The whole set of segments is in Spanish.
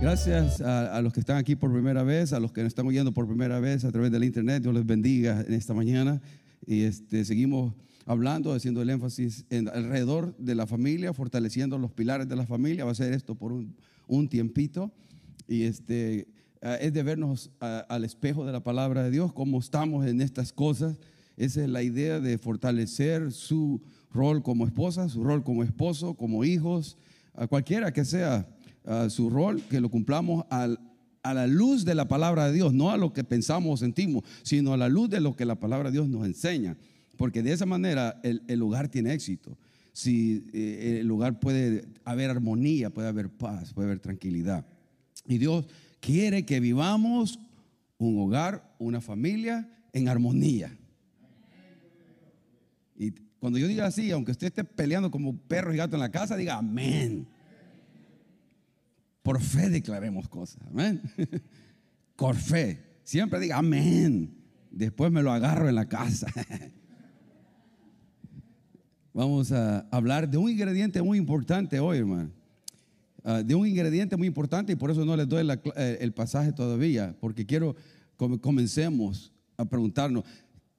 Gracias a, los que están aquí por primera vez, a los que nos están oyendo por primera vez a través del internet. Dios les bendiga en esta mañana. Y este, seguimos hablando, haciendo el énfasis en, alrededor de la familia, fortaleciendo los pilares de la familia. Va a ser esto por un, un tiempito. Y este, es de vernos al espejo de la palabra de Dios, cómo estamos en estas cosas. Esa es la idea de fortalecer su rol como esposa, su rol como esposo, como hijos, a cualquiera que sea su rol, que lo cumplamos a la luz de la palabra de Dios, no a lo que pensamos o sentimos, sino a la luz de lo que la palabra de Dios nos enseña. Porque de esa manera el, el lugar tiene éxito. Si eh, el lugar puede haber armonía, puede haber paz, puede haber tranquilidad. Y Dios quiere que vivamos un hogar, una familia en armonía. Y cuando yo diga así, aunque usted esté peleando como perro y gato en la casa, diga amén. Por fe declaremos cosas. Amén. Por fe. Siempre diga amén. Después me lo agarro en la casa. Vamos a hablar de un ingrediente muy importante hoy, hermano. Ah, de un ingrediente muy importante y por eso no les doy eh, el pasaje todavía, porque quiero que comencemos a preguntarnos,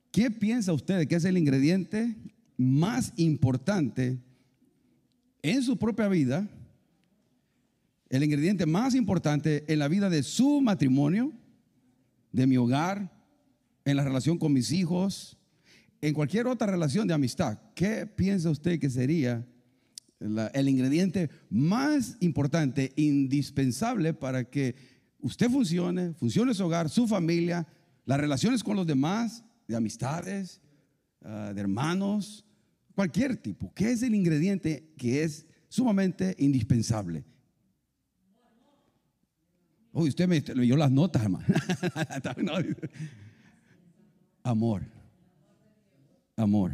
¿qué piensa usted que es el ingrediente más importante en su propia vida el ingrediente más importante en la vida de su matrimonio, de mi hogar, en la relación con mis hijos, en cualquier otra relación de amistad. ¿Qué piensa usted que sería el ingrediente más importante, indispensable para que usted funcione, funcione su hogar, su familia, las relaciones con los demás, de amistades, ah, de hermanos, cualquier tipo? ¿Qué es el ingrediente que es sumamente indispensable? Uy, usted me leyó las notas, hermano. amor. Amor.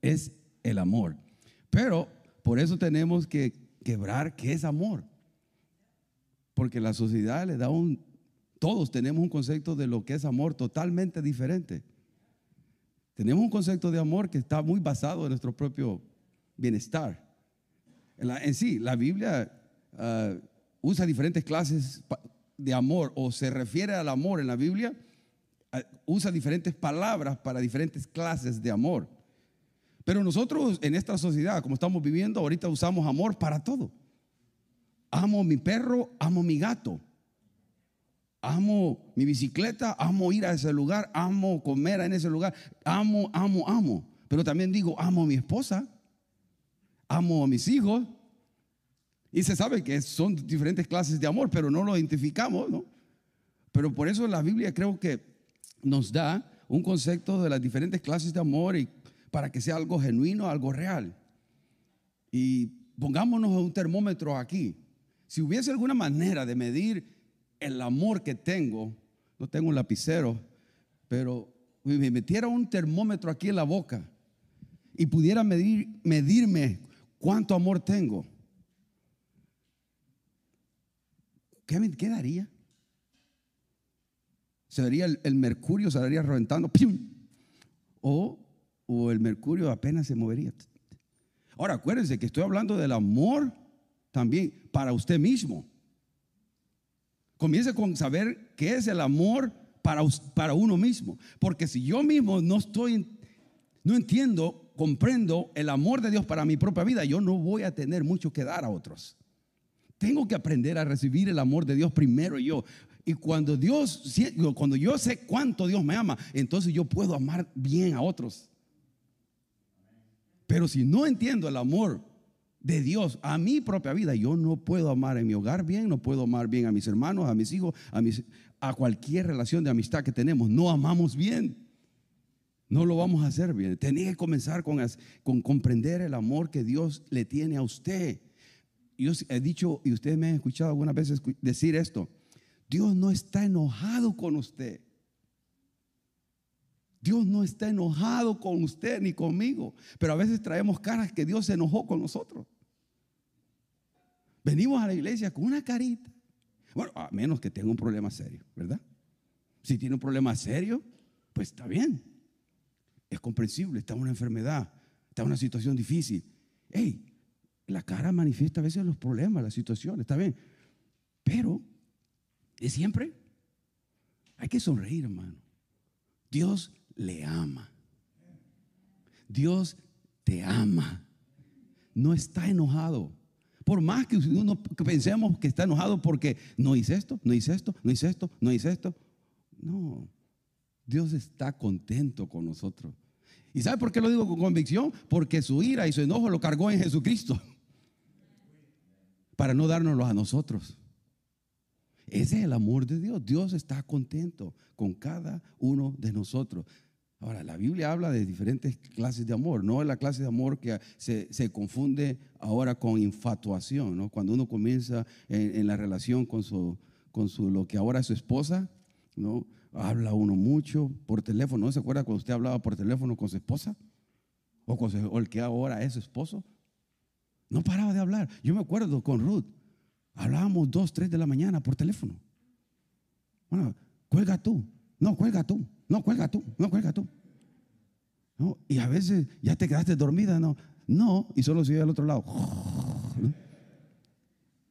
Es el amor. Pero por eso tenemos que quebrar qué es amor. Porque la sociedad le da un... Todos tenemos un concepto de lo que es amor totalmente diferente. Tenemos un concepto de amor que está muy basado en nuestro propio bienestar. En, sí, la Biblia ah, usa diferentes clases de amor o se refiere al amor en la Biblia, usa diferentes palabras para diferentes clases de amor. Pero nosotros en esta sociedad, como estamos viviendo, ahorita usamos amor para todo. Amo mi perro, amo mi gato. Amo mi bicicleta, amo ir a ese lugar, amo comer en ese lugar, amo, amo, amo. Pero también digo, amo a mi esposa, amo a mis hijos, y se sabe que son diferentes clases de amor, pero no lo identificamos, ¿no? Pero por eso la Biblia creo que nos da un concepto de las diferentes clases de amor y para que sea algo genuino, algo real. Y pongámonos un termómetro aquí. Si hubiese alguna manera de medir el amor que tengo, no tengo un lapicero, pero me metiera un termómetro aquí en la boca y pudiera medir, medirme cuánto amor tengo, ¿qué me quedaría? ¿Se vería el, mercurio, se vería reventando? O, o el mercurio apenas se movería. Ahora, acuérdense que estoy hablando del amor también para usted mismo. Comience con saber qué es el amor para, para uno mismo. Porque si yo mismo no estoy, no entiendo, comprendo el amor de Dios para mi propia vida, yo no voy a tener mucho que dar a otros. Tengo que aprender a recibir el amor de Dios primero yo. Y cuando Dios, cuando yo sé cuánto Dios me ama, entonces yo puedo amar bien a otros. Pero si no entiendo el amor de Dios a mi propia vida, yo no puedo amar en mi hogar bien, no puedo amar bien a mis hermanos, a mis hijos, a, mis, a cualquier relación de amistad que tenemos. No amamos bien. No lo vamos a hacer bien. Tenía que comenzar con, con comprender el amor que Dios le tiene a usted yo he dicho, y ustedes me han escuchado algunas veces decir esto, Dios no está enojado con usted. Dios no está enojado con usted ni conmigo, pero a veces traemos caras que Dios se enojó con nosotros. Venimos a la iglesia con una carita. Bueno, a menos que tenga un problema serio, ¿verdad? Si tiene un problema serio, pues está bien. Es comprensible, está en una enfermedad, está en una situación difícil. Hey, la cara manifiesta a veces los problemas, las situaciones, está bien. Pero, de siempre, hay que sonreír, hermano. Dios le ama. Dios te ama. No está enojado. Por más que uno pensemos que está enojado porque no hice esto, no hice esto, no hice esto, no hice esto. No, Dios está contento con nosotros. ¿Y sabe por qué lo digo con convicción? Porque su ira y su enojo lo cargó en Jesucristo. Para no dárnoslo a nosotros. Ese es el amor de Dios. Dios está contento con cada uno de nosotros. Ahora, la Biblia habla de diferentes clases de amor, no es la clase de amor que se, confunde ahora con infatuación, ¿no? Cuando uno comienza en, la relación con, su, con su, lo que ahora es su esposa, ¿no? Habla uno mucho por teléfono, ¿no se acuerda cuando usted hablaba por teléfono con su esposa? O, con el que ahora es su esposo. No paraba de hablar. Yo me acuerdo con Ruth, hablábamos dos, tres de la mañana por teléfono. Bueno, cuelga tú, no, cuelga tú. No, cuelga tú, no, cuelga tú. ¿No? Y a veces ya te quedaste dormida, no, no, y solo sigue al otro lado.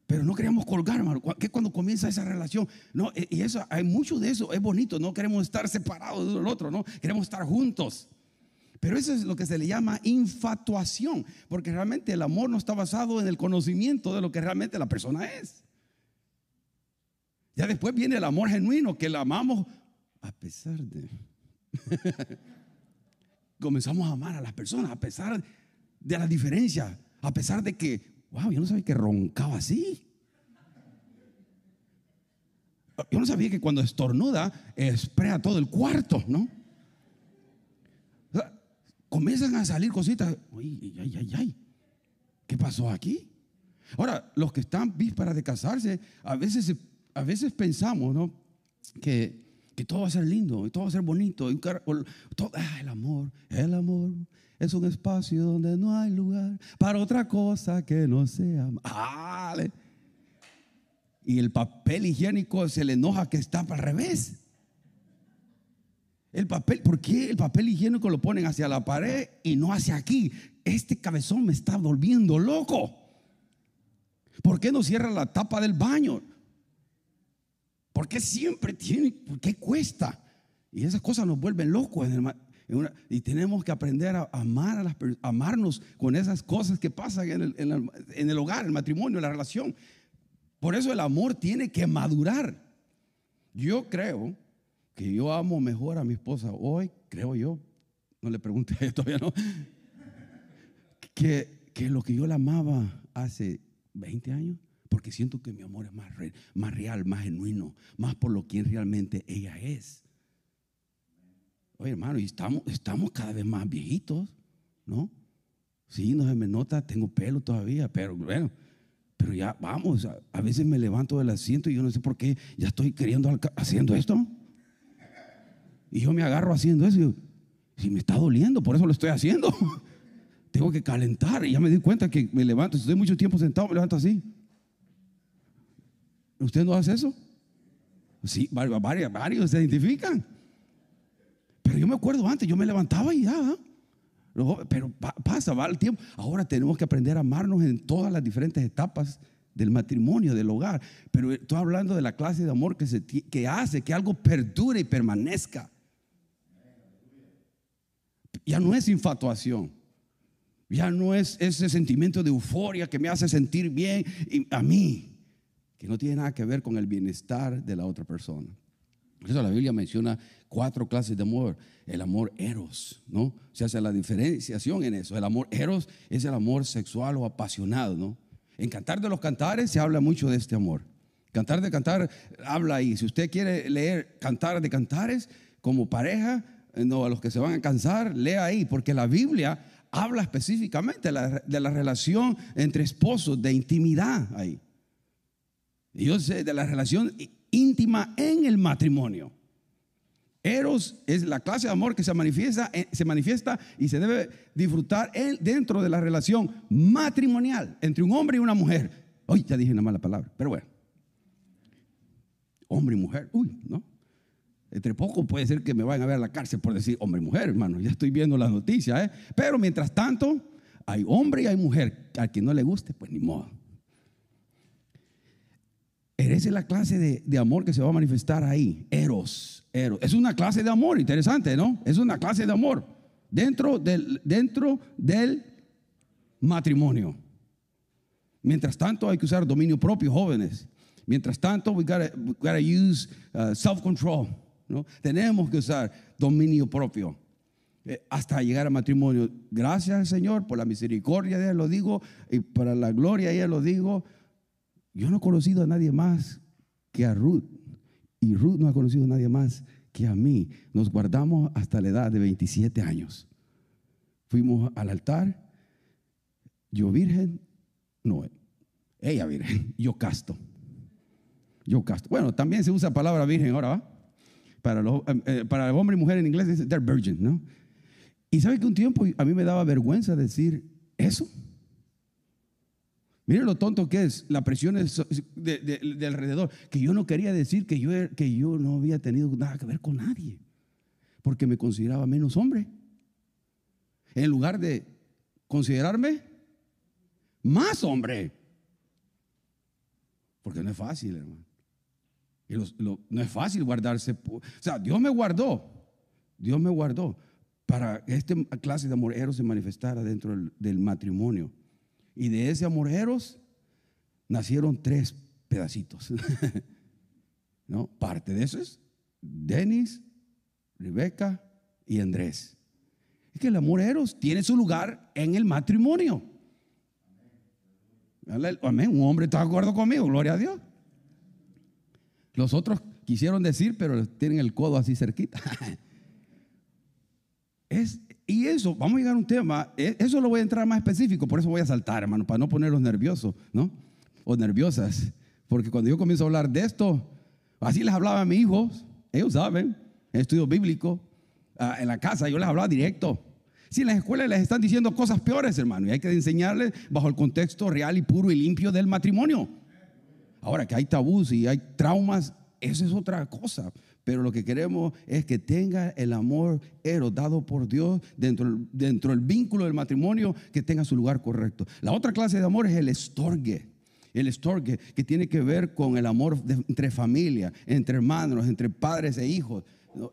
Pero no queremos colgar, hermano. Que cuando comienza esa relación, no, e, y eso, hay mucho de eso, es bonito, no queremos estar separados de del otro, no, queremos estar juntos. Pero eso es lo que se le llama infatuación, porque realmente el amor no está basado en el conocimiento de lo que realmente la persona es. Ya después viene el amor genuino, que la amamos a pesar de... Comenzamos a amar a las personas, a pesar de la diferencia, a pesar de que, wow, yo no sabía que roncaba así. Yo no sabía que cuando estornuda, esprea todo el cuarto, ¿no? Comienzan a salir cositas. Ay, ay, ay, ay. ¿Qué pasó aquí? Ahora, los que están vísperas de casarse, a veces, a veces pensamos, ¿no? Que que todo va a ser lindo y todo va a ser bonito. Y todo, ah, el amor, el amor es un espacio donde no hay lugar para otra cosa que no sea. y el papel higiénico se le enoja que está al revés. El papel, ¿por qué el papel higiénico lo ponen hacia la pared y no hacia aquí? Este cabezón me está volviendo loco. ¿Por qué no cierra la tapa del baño? ¿Por qué siempre tiene? ¿Por qué cuesta? Y esas cosas nos vuelven locos. y tenemos que aprender a amar a las, amarnos con esas cosas que pasan en el, en, el, en el hogar, el matrimonio, la relación. Por eso el amor tiene que madurar. Yo creo que yo amo mejor a mi esposa hoy, creo yo, no le pregunté todavía, ¿no? Que, que lo que yo la amaba hace 20 años porque siento que mi amor es más, real, más genuino, más por lo que realmente ella es. Oye, hermano, y estamos, estamos cada vez más viejitos, ¿no? Sí, no se me nota, tengo pelo todavía, pero bueno, pero ya vamos, a, veces me levanto del asiento y yo no sé por qué ya estoy queriendo haciendo esto. Y yo me agarro haciendo eso y si me está doliendo, por eso lo estoy haciendo. Tengo que calentar y ya me di cuenta que me levanto, si estoy mucho tiempo sentado, me levanto así. ¿Usted no hace eso? Sí, varios, varios se identifican. Pero yo me acuerdo antes, yo me levantaba y ya. Pero pasa, va el tiempo. Ahora tenemos que aprender a amarnos en todas las diferentes etapas del matrimonio, del hogar. Pero estoy hablando de la clase de amor que, se, que hace que algo perdure y permanezca. Ya no es infatuación. Ya no es ese sentimiento de euforia que me hace sentir bien a mí que no tiene nada que ver con el bienestar de la otra persona. Por eso la Biblia menciona cuatro clases de amor. El amor eros, ¿no? Se hace la diferenciación en eso. El amor eros es el amor sexual o apasionado, ¿no? En Cantar de los Cantares se habla mucho de este amor. Cantar de Cantar habla ahí. Si usted quiere leer Cantar de Cantares como pareja, no, a los que se van a cansar, lea ahí, porque la Biblia habla específicamente de la, relación entre esposos, de intimidad ahí. Yo sé de la relación íntima en el matrimonio. Eros es la clase de amor que se manifiesta, eh, se manifiesta y se debe disfrutar dentro de la relación matrimonial entre un hombre y una mujer. Hoy ya dije una mala palabra, pero bueno. Hombre y mujer, uy, ¿no? Entre poco puede ser que me vayan a ver a la cárcel por decir hombre y mujer, hermano. Ya estoy viendo las noticias, ¿eh? Pero mientras tanto, hay hombre y hay mujer. A quien no le guste, pues ni modo. Esa es la clase de, de amor que se va a manifestar ahí. Eros, eros. Es una clase de amor, interesante, ¿no? Es una clase de amor dentro del, dentro del matrimonio. Mientras tanto, hay que usar dominio propio, jóvenes. Mientras tanto, we gotta, we gotta use uh, self-control. Tenemos que usar dominio propio eh, hasta llegar al matrimonio. Gracias al Señor por la misericordia de Él, lo digo, y para la gloria de Él lo digo. Yo no he conocido a nadie más que a Ruth, y Ruth no ha conocido a nadie más que a mí. Nos guardamos hasta la edad de 27 años. Fuimos al altar, yo virgen, no, ella virgen, yo casto. Yo casto. Bueno, también se usa palabra virgen ahora, ¿va? Para, los, eh, eh, para el hombre y mujer en inglés dice they're virgin, ¿no? Y sabe que un tiempo a mí me daba vergüenza decir eso. Miren lo tonto que es, la presión de, de, alrededor, que yo no quería decir que yo, que yo no había tenido nada que ver con nadie, porque me consideraba menos hombre. En lugar de considerarme más hombre. Porque no es fácil, hermano. No es fácil guardarse. O sea, Dios me guardó. Dios me guardó para que esta clase de amor se manifestara dentro del, matrimonio. Y de ese amor nacieron tres pedacitos. ¿No? Parte de eso es Denis, Rebeca y Andrés. Es que el amor tiene su lugar en el matrimonio. Amén. Un hombre está de acuerdo conmigo, gloria a Dios. Los otros quisieron decir, pero tienen el codo así cerquita. es, y eso, vamos a llegar a un tema, e, eso lo voy a entrar más específico, por eso voy a saltar, hermano, para no ponerlos nerviosos, ¿no? O nerviosas. Porque cuando yo comienzo a hablar de esto, así les hablaba a mis hijos, ellos saben, estudio bíblico, ah, en la casa yo les hablaba directo. Si en las escuelas les están diciendo cosas peores, hermano, y hay que enseñarles bajo el contexto real y puro y limpio del matrimonio. Ahora que hay tabús y hay traumas, eso es otra cosa. Pero lo que queremos es que tenga el amor dado por Dios dentro, dentro del vínculo del matrimonio, que tenga su lugar correcto. La otra clase de amor es el estorgue. El estorgue que tiene que ver con el amor entre familia, entre hermanos, entre padres e hijos.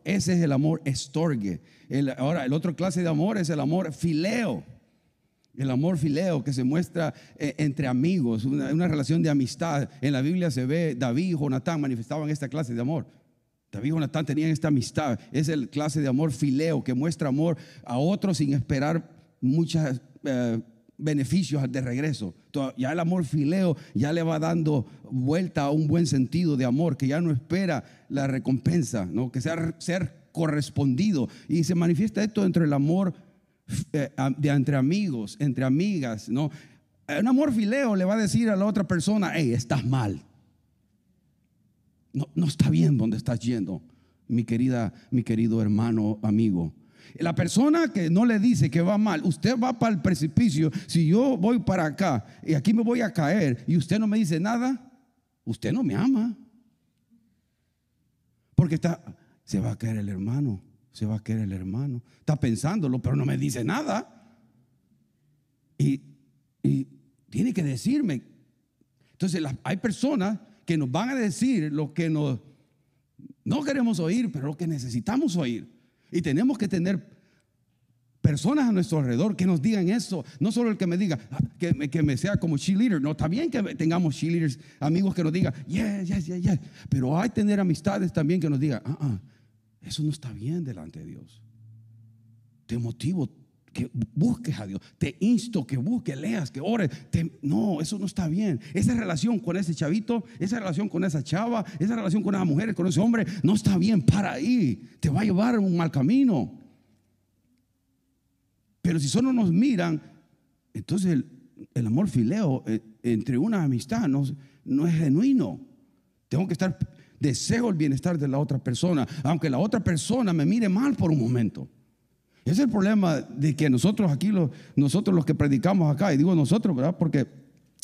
Ese es el amor estorgue. ahora, el otro clase de amor es el amor fileo. El amor fileo que se muestra eh, entre amigos, una, relación de amistad. En la Biblia se ve David y Jonatán manifestaban esta clase de amor. David y Jonatán tenían esta amistad. Es el clase de amor fileo que muestra amor a otros sin esperar muchos eh, beneficios de regreso. Ya el amor fileo ya le va dando vuelta a un buen sentido de amor, que ya no espera la recompensa, ¿no? que sea ser correspondido. Y se manifiesta esto entre el amor de entre amigos, entre amigas, ¿no? Un amor fileo le va a decir a la otra persona, hey, estás mal. No, no está bien donde estás yendo, mi querida, mi querido hermano, amigo. La persona que no le dice que va mal, usted va para el precipicio, si yo voy para acá y aquí me voy a caer y usted no me dice nada, usted no me ama. Porque está, se va a caer el hermano se va a querer el hermano. Está pensándolo, pero no me dice nada. Y, tiene que decirme. Entonces hay personas que nos van a decir lo que nos, no queremos oír, pero lo que necesitamos oír. Y tenemos que tener personas a nuestro alrededor que nos digan eso. No solo el que me diga, ah, que, que me sea como cheerleader. No, bien que tengamos cheerleaders, amigos que nos digan, yes, yes, yes, yes. Pero hay tener amistades también que nos digan, ah, ah eso no está bien delante de Dios. Te motivo que busques a Dios. Te insto que busques, leas, que ores. no, eso no está bien. Esa relación con ese chavito, esa relación con esa chava, esa relación con esa mujer, con ese hombre, no está bien. Para ahí. Te va a llevar a un mal camino. Pero si solo nos miran, entonces el, amor fileo eh, entre una amistad no, no es genuino. Tengo que estar deseo el bienestar de la otra persona, aunque la otra persona me mire mal por un momento. Ese es el problema de que nosotros aquí, nosotros los que predicamos acá, y digo nosotros, ¿verdad? Porque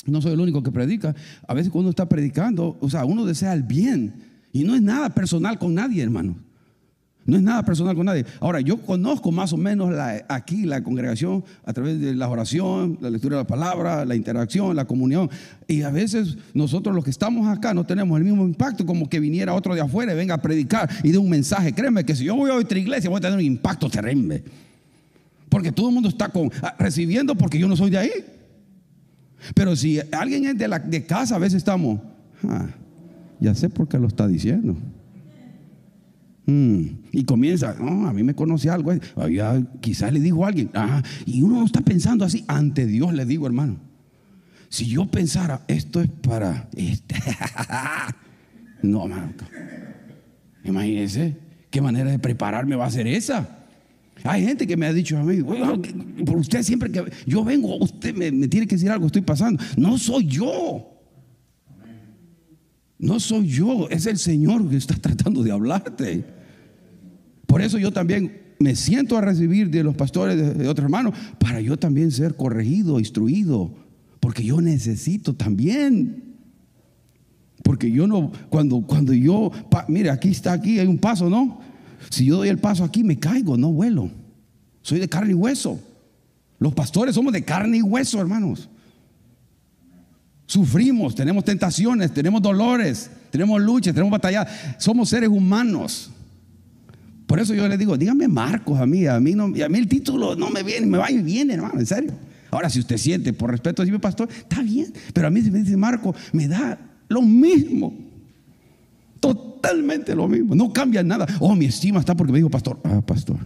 no soy el único que predica. A veces cuando uno está predicando, o sea, uno desea el bien. Y no es nada personal con nadie, hermano. No es nada personal con nadie. Ahora, yo conozco más o menos aquí la congregación a través de la oración, la lectura de la palabra, la interacción, la comunión. Y a veces nosotros los que estamos acá no tenemos el mismo impacto como que viniera otro de afuera y venga a predicar y dé un mensaje. Créeme que si yo voy a otra iglesia voy a tener un impacto terrible. Porque todo el mundo está ah, recibiendo porque yo no soy de ahí. Pero si alguien es de, la, casa, a veces estamos, ah, ya sé por qué lo está diciendo. Mm. Y comienza, a mí me conoce algo, quizás le dijo a alguien, y uno no está pensando así, ante Dios le digo, hermano, si yo pensara, esto es para este, no, Marco, imagínese qué manera de prepararme va a ser esa. Hay gente que me ha dicho a mí, por usted siempre que yo vengo, usted me tiene que decir algo, estoy pasando. No soy yo. No soy yo, es el Señor que está tratando de hablarte. Por eso yo también me siento a recibir de los pastores de, otros hermanos para yo también ser corregido, instruido, porque yo necesito también. Porque yo no, cuando, cuando yo, mire, aquí está, aquí hay un paso, ¿no? Si yo doy el paso aquí, me caigo, no vuelo. Soy de carne y hueso. Los pastores somos de carne y hueso, hermanos. Sufrimos, tenemos tentaciones, tenemos dolores, tenemos luchas, tenemos batallas. Somos seres humanos. Por eso yo le digo, dígame Marcos a mí, a mí, no, a mí el título no me viene, me va y viene, hermano, en serio. Ahora, si usted siente, por respeto a mi pastor, está bien, pero a mí si me dice Marco, me da lo mismo. Totalmente lo mismo, no cambia nada. Oh, mi estima está porque me dijo pastor. Ah, pastor.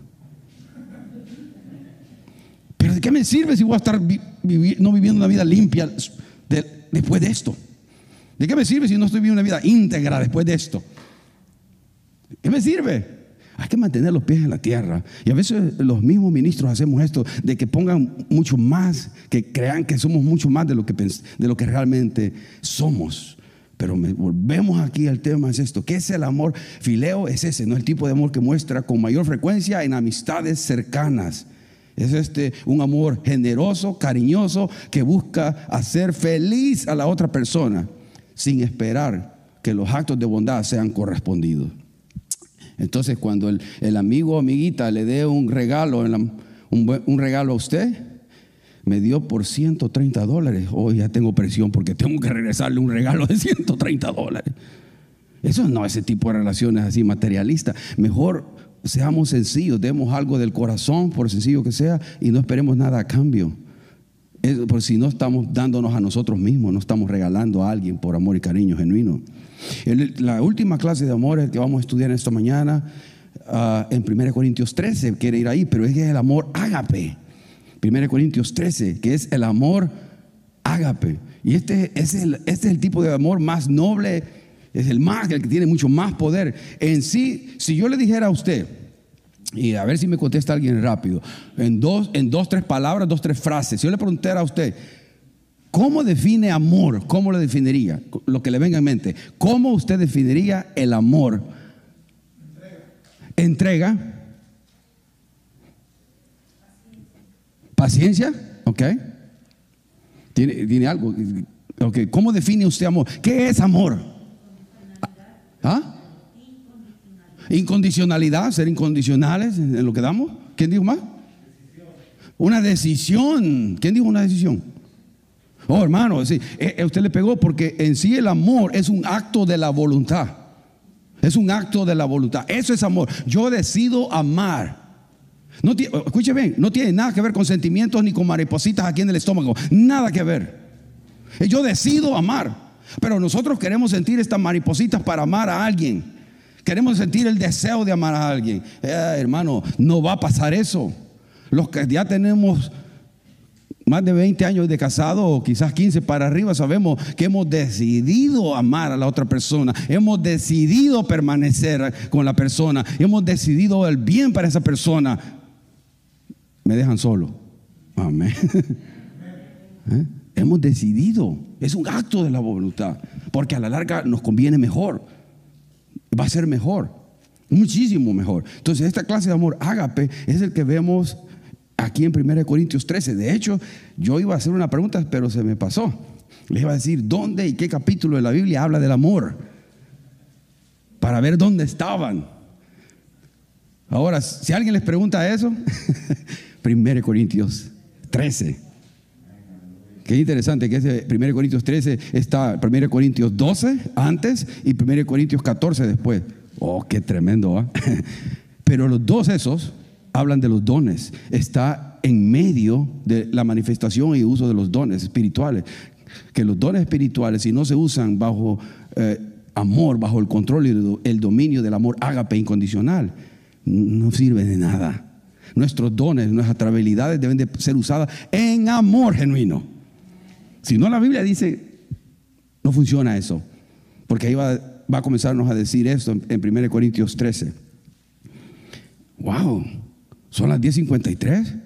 Pero ¿de qué me sirve si voy a estar no viviendo una vida limpia después de esto? ¿De qué me sirve si no estoy viviendo una vida íntegra después de esto? ¿Qué me sirve? Hay que mantener los pies en la tierra. Y a veces los mismos ministros hacemos esto, de que pongan mucho más, que crean que somos mucho más de lo que, de lo que realmente somos. Pero volvemos aquí al tema, es esto. ¿Qué es el amor? Fileo es ese, no el tipo de amor que muestra con mayor frecuencia en amistades cercanas. Es este un amor generoso, cariñoso, que busca hacer feliz a la otra persona sin esperar que los actos de bondad sean correspondidos. Entonces, cuando el, amigo o amiguita le dé un regalo, un, regalo a usted, me dio por 130 dólares. Hoy ya tengo presión porque tengo que regresarle un regalo de 130 dólares. Eso no es ese tipo de relaciones así materialistas. Mejor seamos sencillos, demos algo del corazón, por sencillo que sea, y no esperemos nada a cambio. por si no estamos dándonos a nosotros mismos, no estamos regalando a alguien por amor y cariño genuino. La última clase de amor que vamos a estudiar esta mañana ah, en 1 Corintios 13, quiere ir ahí, pero es que es el amor ágape. 1 Corintios 13, que es el amor ágape. Y este es el, este es el tipo de amor más noble, es el más, el que tiene mucho más poder. En sí, si yo le dijera a usted, y a ver si me contesta alguien rápido, en dos, en dos, tres palabras, dos, tres frases, si yo le preguntara a usted, ¿Cómo define amor? ¿Cómo lo definiría? Lo que le venga en mente. ¿Cómo usted definiría el amor? Entrega. Paciencia. Ok. ¿Tiene, algo? Okay. ¿Cómo define usted amor? ¿Qué es amor? ¿Ah? Incondicionalidad, ser incondicionales en lo que damos. ¿Quién dijo más? Una decisión. ¿Quién dijo una decisión? Oh, hermano, sí, eh, eh, usted le pegó porque en sí el amor es un acto de la voluntad. Es un acto de la voluntad. Eso es amor. Yo decido amar. No escuche bien, no tiene nada que ver con sentimientos ni con maripositas aquí en el estómago. Nada que ver. Eh, yo decido amar. Pero nosotros queremos sentir estas maripositas para amar a alguien. Queremos sentir el deseo de amar a alguien. hermano, no va a pasar eso. Los que ya tenemos más de 20 años de casado o quizás 15 para arriba, sabemos que hemos decidido amar a la otra persona, hemos decidido permanecer con la persona, hemos decidido el bien para esa persona. Me dejan solo. Amén. ¿Eh? Hemos decidido, es un acto de la voluntad, porque a la larga nos conviene mejor, va a ser mejor, muchísimo mejor. Entonces esta clase de amor ágape es el que vemos aquí en 1 Corintios 13. De hecho, yo iba a hacer una pregunta, pero se me pasó. Les iba a decir dónde y qué capítulo de la Biblia habla del amor. Para ver dónde estaban. Ahora, si alguien les pregunta eso, 1 Corintios 13. Qué interesante que ese 1 Corintios 13 está 1 Corintios 12 antes y 1 Corintios 14 después. Oh, qué tremendo. ¿ah? Pero los dos esos hablan de los dones. Está en medio de la manifestación y uso de los dones espirituales. Que los dones espirituales, si no se usan bajo eh, amor, bajo el control y el dominio del amor ágape incondicional, no sirve de nada. Nuestros dones, nuestras habilidades deben de ser usadas en amor genuino. Si no, la Biblia dice, no funciona eso. Porque ahí va, a comenzarnos a decir esto en, 1 Corintios 13. ¡Wow! Son las 10.53.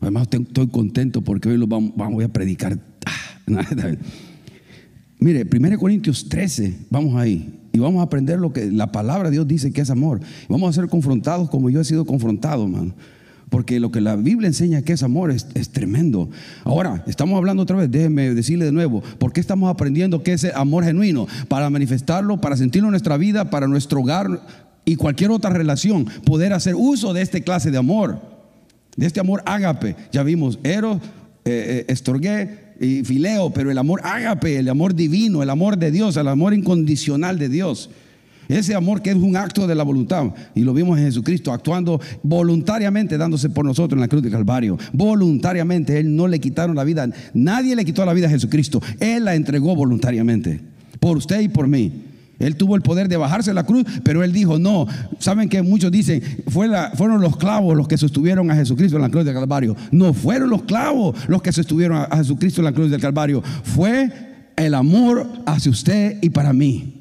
Además, estoy contento porque hoy lo vamos, voy a predicar. Ah, Mire, 1 Corintios 13, vamos ahí. Y vamos a aprender lo que la palabra de Dios dice que es amor. Vamos a ser confrontados como yo he sido confrontado, hermano. Porque lo que la Biblia enseña que es amor es, es, tremendo. Ahora, estamos hablando otra vez, déjenme decirle de nuevo, ¿por qué estamos aprendiendo qué es amor genuino? Para manifestarlo, para sentirlo en nuestra vida, para nuestro hogar y cualquier otra relación, poder hacer uso de esta clase de amor, de este amor ágape. Ya vimos, Eros, eh, eh, estorgué, y fileo, pero el amor ágape, el amor divino, el amor de Dios, el amor incondicional de Dios. Ese amor que es un acto de la voluntad. Y lo vimos en Jesucristo actuando voluntariamente, dándose por nosotros en la cruz del Calvario. Voluntariamente. Él no le quitaron la vida. Nadie le quitó la vida a Jesucristo. Él la entregó voluntariamente. Por usted y por mí. Él tuvo el poder de bajarse la cruz, pero él dijo, no, saben que muchos dicen, fueron los clavos los que sostuvieron a Jesucristo en la cruz del Calvario. No fueron los clavos los que sostuvieron a Jesucristo en la cruz del Calvario. Fue el amor hacia usted y para mí.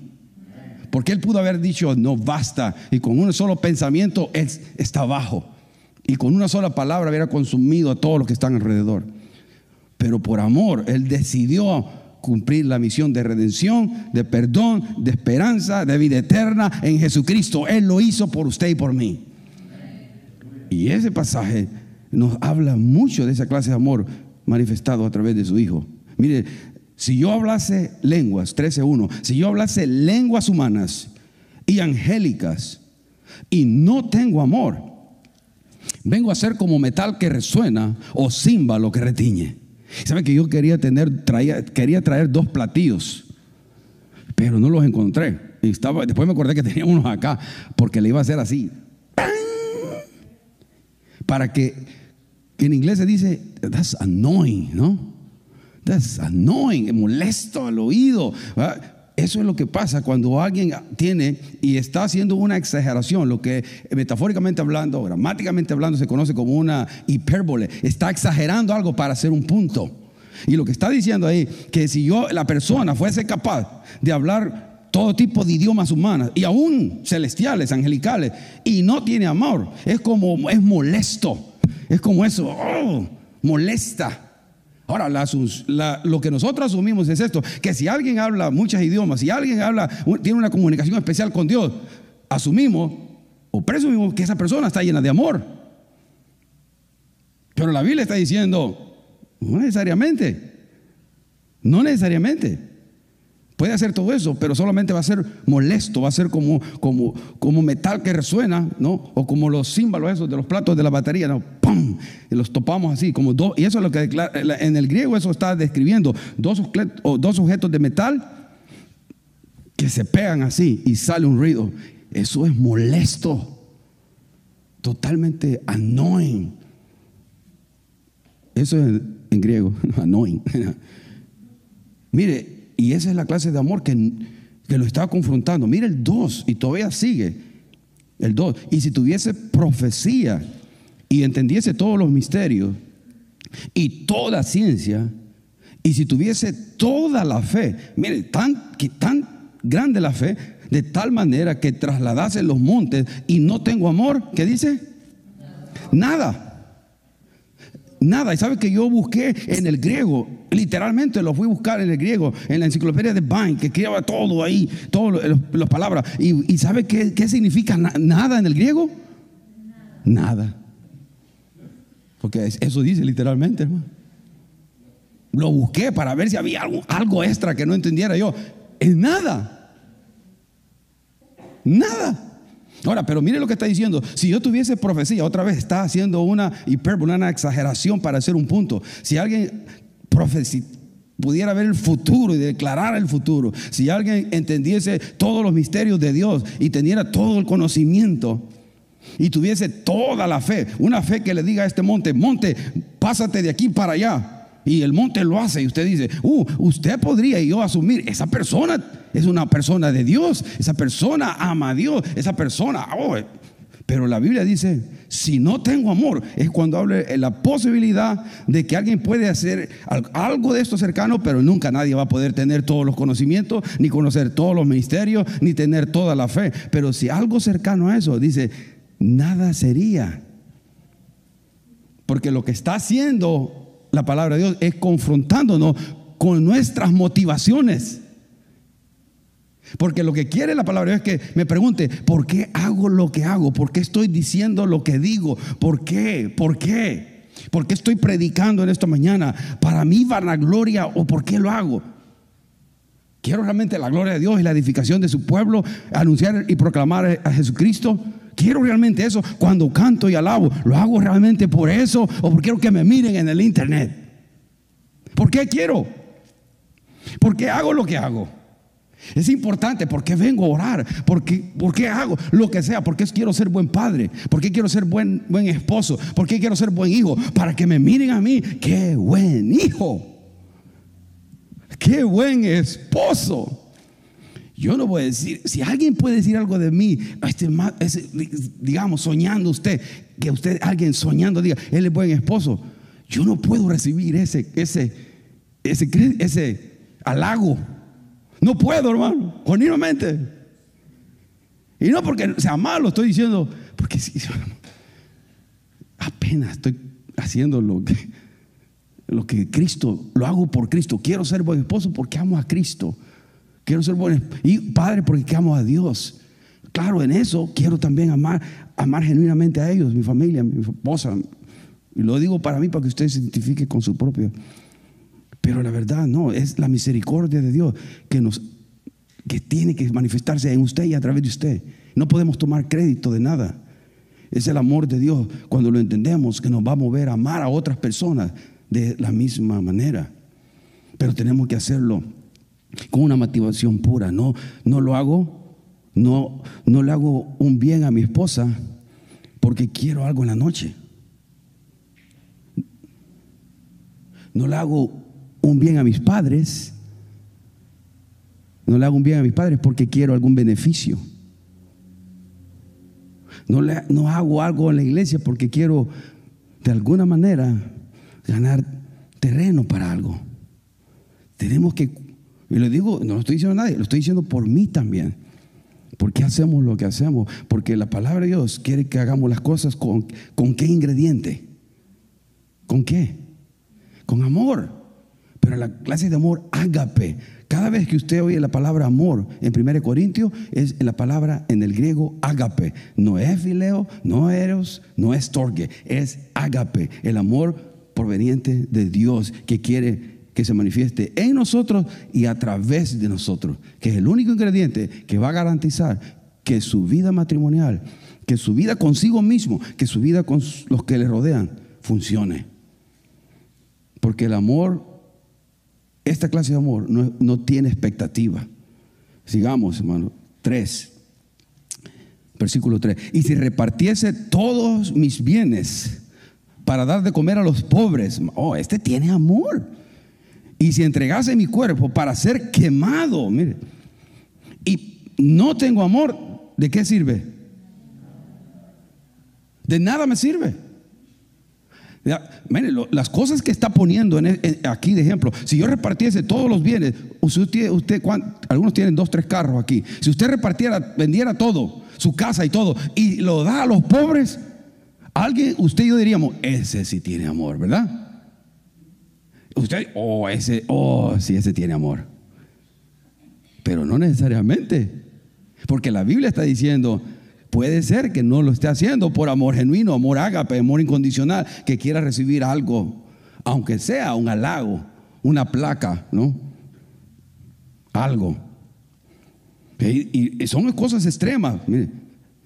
Porque él pudo haber dicho, no basta, y con un solo pensamiento está abajo. Y con una sola palabra hubiera consumido a todos los que están alrededor. Pero por amor, él decidió cumplir la misión de redención, de perdón, de esperanza, de vida eterna en Jesucristo. Él lo hizo por usted y por mí. Y ese pasaje nos habla mucho de esa clase de amor manifestado a través de su Hijo. Mire, si yo hablase lenguas, 13.1, si yo hablase lenguas humanas y angélicas y no tengo amor, vengo a ser como metal que resuena o címbalo que retiñe. ¿Sabe que yo quería tener, quería traer dos platillos, pero no los encontré? Y estaba, después me acordé que tenía unos acá, porque le iba a hacer así. Para que, en inglés se dice, that's annoying, ¿no? That's annoying, molesto al oído. Eso es lo que pasa cuando alguien tiene y está haciendo una exageración, lo que metafóricamente hablando, gramáticamente hablando, se conoce como una hipérbole. Está exagerando algo para hacer un punto. Y lo que está diciendo ahí, que si yo, la persona, fuese capaz de hablar todo tipo de idiomas humanos y aún celestiales, angelicales, y no tiene amor, es como, es molesto, es como eso, oh, molesta. Ahora, lo que nosotros asumimos es esto, que si alguien habla muchos idiomas, si alguien habla, tiene una comunicación especial con Dios, asumimos o presumimos que esa persona está llena de amor. Pero la Biblia está diciendo, no necesariamente, no necesariamente. Puede hacer todo eso, pero solamente va a ser molesto, va a ser como, como, como metal que resuena, ¿no? O como los símbolos esos de los platos de la batería, ¿no? Y los topamos así, como dos, y eso es lo que en el griego eso está describiendo, dos, dos objetos de metal que se pegan así y sale un ruido. Eso es molesto, totalmente annoying. Eso es en griego, annoying. Mire, y esa es la clase de amor que, que lo estaba confrontando. Mira el 2 y todavía sigue. El 2. Y si tuviese profecía y entendiese todos los misterios y toda ciencia, y si tuviese toda la fe, mire, tan, tan grande la fe, de tal manera que trasladase los montes y no tengo amor, ¿qué dice? Nada. Nada. Y sabe que yo busqué en el griego, literalmente lo fui a buscar en el griego, en la enciclopedia de Bain, que quedaba todo ahí, todas las palabras. ¿Y, sabe qué, qué significa nada en el griego? Nada. Porque eso dice literalmente, hermano. Lo busqué para ver si había algo, algo extra que no entendiera yo. Es nada. Nada. Ahora, pero mire lo que está diciendo. Si yo tuviese profecía, otra vez está haciendo una hipérbole, una exageración para hacer un punto. Si alguien pudiera ver el futuro y declarar el futuro, si alguien entendiese todos los misterios de Dios y teniera todo el conocimiento y tuviese toda la fe, una fe que le diga a este monte, monte, pásate de aquí para allá. Y el monte lo hace y usted dice, uh, usted podría yo asumir, esa persona es una persona de Dios, esa persona ama a Dios, esa persona, oh, pero la Biblia dice, si no tengo amor, es cuando habla la posibilidad de que alguien puede hacer algo de esto cercano, pero nunca nadie va a poder tener todos los conocimientos, ni conocer todos los ministerios, ni tener toda la fe. Pero si algo cercano a eso, dice, nada sería. Porque lo que está haciendo la palabra de Dios es confrontándonos con nuestras motivaciones. Porque lo que quiere la palabra es que me pregunte, ¿por qué hago lo que hago? ¿Por qué estoy diciendo lo que digo? ¿Por qué? ¿Por qué? ¿Por qué estoy predicando en esta mañana? ¿Para mí gloria o por qué lo hago? ¿Quiero realmente la gloria de Dios y la edificación de su pueblo? ¿Anunciar y proclamar a Jesucristo? ¿Quiero realmente eso? Cuando canto y alabo, ¿lo hago realmente por eso o porque quiero que me miren en el internet? ¿Por qué quiero? ¿Por qué hago lo que hago? Es importante porque vengo a orar, porque, porque hago lo que sea, porque quiero ser buen padre, porque quiero ser buen, buen esposo, porque quiero ser buen hijo, para que me miren a mí, qué buen hijo, qué buen esposo. Yo no voy a decir, si alguien puede decir algo de mí, este, digamos, soñando usted, que usted, alguien soñando diga, él es buen esposo, yo no puedo recibir ese, ese, ese, ese halago. No puedo, hermano, continuamente. Y no porque sea malo, estoy diciendo, porque apenas estoy haciendo lo que, Cristo, lo hago por Cristo. Quiero ser buen esposo porque amo a Cristo. Quiero ser buen y padre porque amo a Dios. Claro, en eso quiero también amar, amar genuinamente a ellos, mi familia, mi esposa. Y lo digo para mí para que usted se identifique con su propio. Pero la verdad no, es la misericordia de Dios que nos que tiene que manifestarse en usted y a través de usted. No podemos tomar crédito de nada. Es el amor de Dios cuando lo entendemos que nos va a mover a amar a otras personas de la misma manera. Pero tenemos que hacerlo con una motivación pura. No, no lo hago, no, no le hago un bien a mi esposa porque quiero algo en la noche. No le hago un bien a mis padres, no le hago un bien a mis padres porque quiero algún beneficio. No, le, no hago algo en la iglesia porque quiero de alguna manera ganar terreno para algo. Tenemos que, y lo digo, no lo estoy diciendo a nadie, lo estoy diciendo por mí también. ¿Por qué hacemos lo que hacemos? Porque la palabra de Dios quiere que hagamos las cosas con, con qué ingrediente. ¿Con qué? Con amor. Pero la clase de amor ágape, cada vez que usted oye la palabra amor en 1 Corintios, es la palabra en el griego ágape. No es fileo, no eros, no es torque, es ágape, el amor proveniente de Dios que quiere que se manifieste en nosotros y a través de nosotros, que es el único ingrediente que va a garantizar que su vida matrimonial, que su vida consigo mismo, que su vida con los que le rodean funcione. Porque el amor esta clase de amor no, tiene expectativa. Sigamos, hermano. 3. Versículo 3. Y si repartiese todos mis bienes para dar de comer a los pobres, oh, este tiene amor. Y si entregase mi cuerpo para ser quemado, mire, y no tengo amor, ¿de qué sirve? De nada me sirve las cosas que está poniendo aquí de ejemplo, si yo repartiese todos los bienes, usted, usted algunos tienen dos, tres carros aquí, si usted repartiera, vendiera todo, su casa y todo, y lo da a los pobres, alguien, usted y yo diríamos, ese sí tiene amor, ¿verdad? Usted, oh, ese, oh, sí, ese tiene amor. Pero no necesariamente, porque la Biblia está diciendo, Puede ser que no lo esté haciendo por amor genuino, amor ágape, amor incondicional, que quiera recibir algo, aunque sea un halago, una placa, ¿no? Algo. Y, son cosas extremas.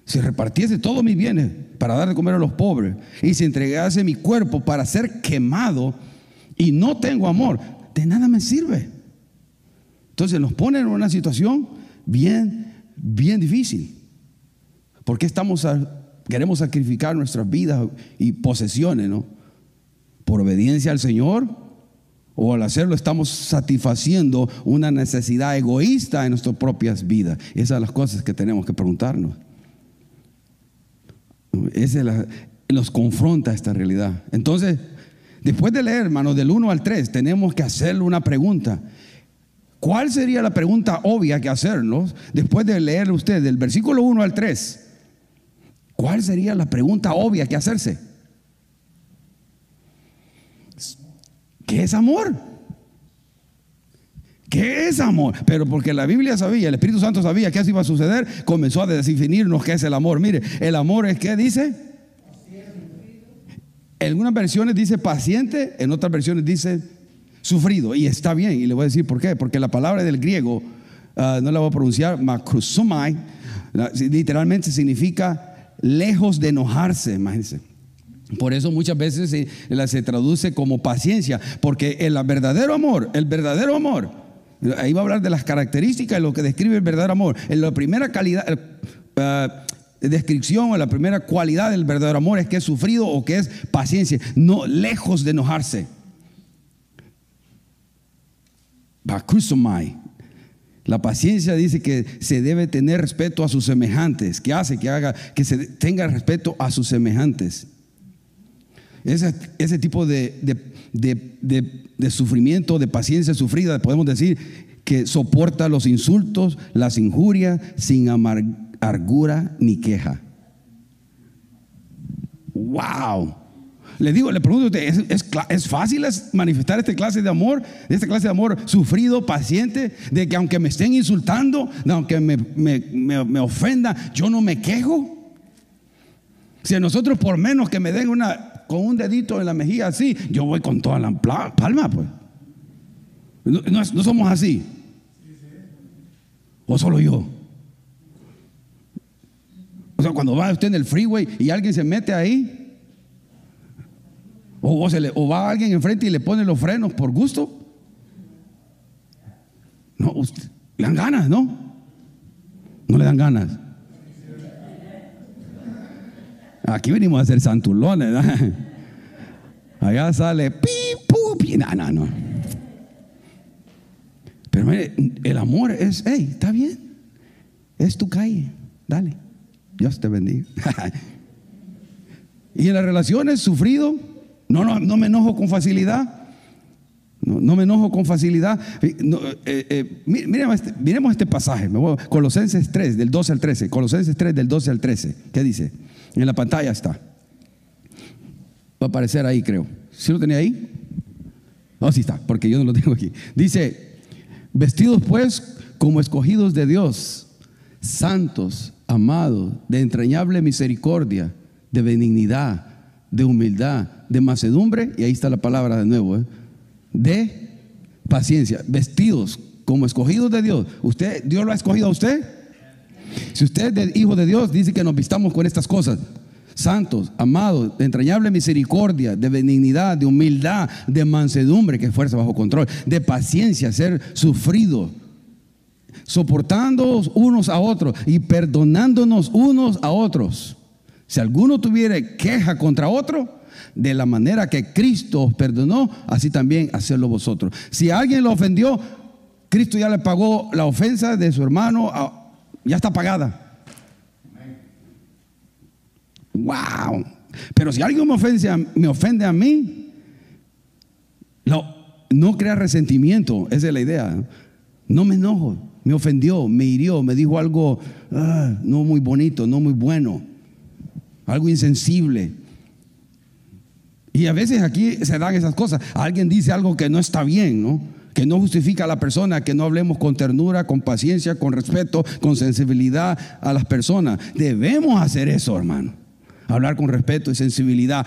si repartiese todos mis bienes para dar de comer a los pobres y si entregase mi cuerpo para ser quemado y no tengo amor, de nada me sirve. Entonces nos pone en una situación bien, bien difícil. Porque estamos queremos sacrificar nuestras vidas y posesiones, ¿no? Por obediencia al Señor o al hacerlo estamos satisfaciendo una necesidad egoísta en nuestras propias vidas. Esas son las cosas que tenemos que preguntarnos. Esa nos confronta esta realidad. Entonces, después de leer, hermanos, del 1 al 3, tenemos que hacerle una pregunta. ¿Cuál sería la pregunta obvia que hacernos después de leer usted del versículo 1 al 3? ¿Cuál sería la pregunta obvia que hacerse? ¿Qué es amor? ¿Qué es amor? Pero porque la Biblia sabía, el Espíritu Santo sabía que así iba a suceder, comenzó a definirnos qué es el amor. Mire, el amor es qué dice. En algunas versiones dice paciente, en otras versiones dice sufrido. Y está bien, y le voy a decir por qué. Porque la palabra del griego, ah, no la voy a pronunciar, makrusomai, literalmente significa lejos de enojarse, imagínense. Por eso muchas veces se, se traduce como paciencia, porque el verdadero amor, el verdadero amor, Ahí va a hablar de las características de lo que describe el verdadero amor. En la primera calidad, uh, descripción o la primera cualidad del verdadero amor es que es sufrido o que es paciencia, no lejos de enojarse. La paciencia dice que se debe tener respeto a sus semejantes, que hace que haga que se tenga respeto a sus semejantes. Ese, ese tipo de, de, sufrimiento, de paciencia sufrida, podemos decir que soporta los insultos, las injurias, sin amargura ni queja. ¡Wow! Le digo, le pregunto usted, ¿es, es, fácil manifestar esta clase de amor? Esta clase de amor sufrido, paciente, de que aunque me estén insultando, aunque me, me, me, me ofenda, yo no me quejo. Si a nosotros por menos que me den una con un dedito en la mejilla así, yo voy con toda la palma, pues. No, somos así. ¿O solo yo? O sea, cuando va usted en el freeway y alguien se mete ahí, o, se le, o va alguien enfrente y le pone los frenos por gusto. No, le dan ganas, ¿no? No le dan ganas. Aquí venimos a hacer santulones. Allá sale pi, pu, no, no, no. Pero mire, el amor es, hey, está bien. Es tu calle. Dale. Dios te bendiga. y en las relaciones sufrido, no, no, no me enojo con facilidad. No, me enojo con facilidad. Eh, eh, miremos, este, miremos, este, pasaje. Colosenses 3, del 12 al 13. Colosenses 3, del 12 al 13. ¿Qué dice? En la pantalla está. Va a aparecer ahí, creo. ¿Sí lo tenía ahí? No, sí está, porque yo no lo tengo aquí. Dice, vestidos pues como escogidos de Dios, santos, amados, de entrañable misericordia, de benignidad, de humildad, de macedumbre, y ahí está la palabra de nuevo, ¿eh? de paciencia, vestidos como escogidos de Dios. ¿Usted, Dios lo ha escogido a usted? Si usted es hijo de Dios, dice que nos vistamos con estas cosas. Santos, amados, de entrañable misericordia, de benignidad, de humildad, de mansedumbre, que es fuerza bajo control, de paciencia, ser sufrido, soportándonos unos a otros y perdonándonos unos a otros. Si alguno tuviera queja contra otro, de la manera que Cristo os perdonó, así también hacerlo vosotros. Si alguien lo ofendió, Cristo ya le pagó la ofensa de su hermano ya está pagada. Wow. Pero si alguien me ofende, me ofende a mí, no, no crea resentimiento, esa es la idea. No me enojo, me ofendió, me hirió, me dijo algo ah, no muy bonito, no muy bueno, algo insensible. Y a veces aquí se dan esas cosas. Alguien dice algo que no está bien, ¿no? que no justifica a la persona, que no hablemos con ternura, con paciencia, con respeto, con sensibilidad a las personas. Debemos hacer eso, hermano. Hablar con respeto y sensibilidad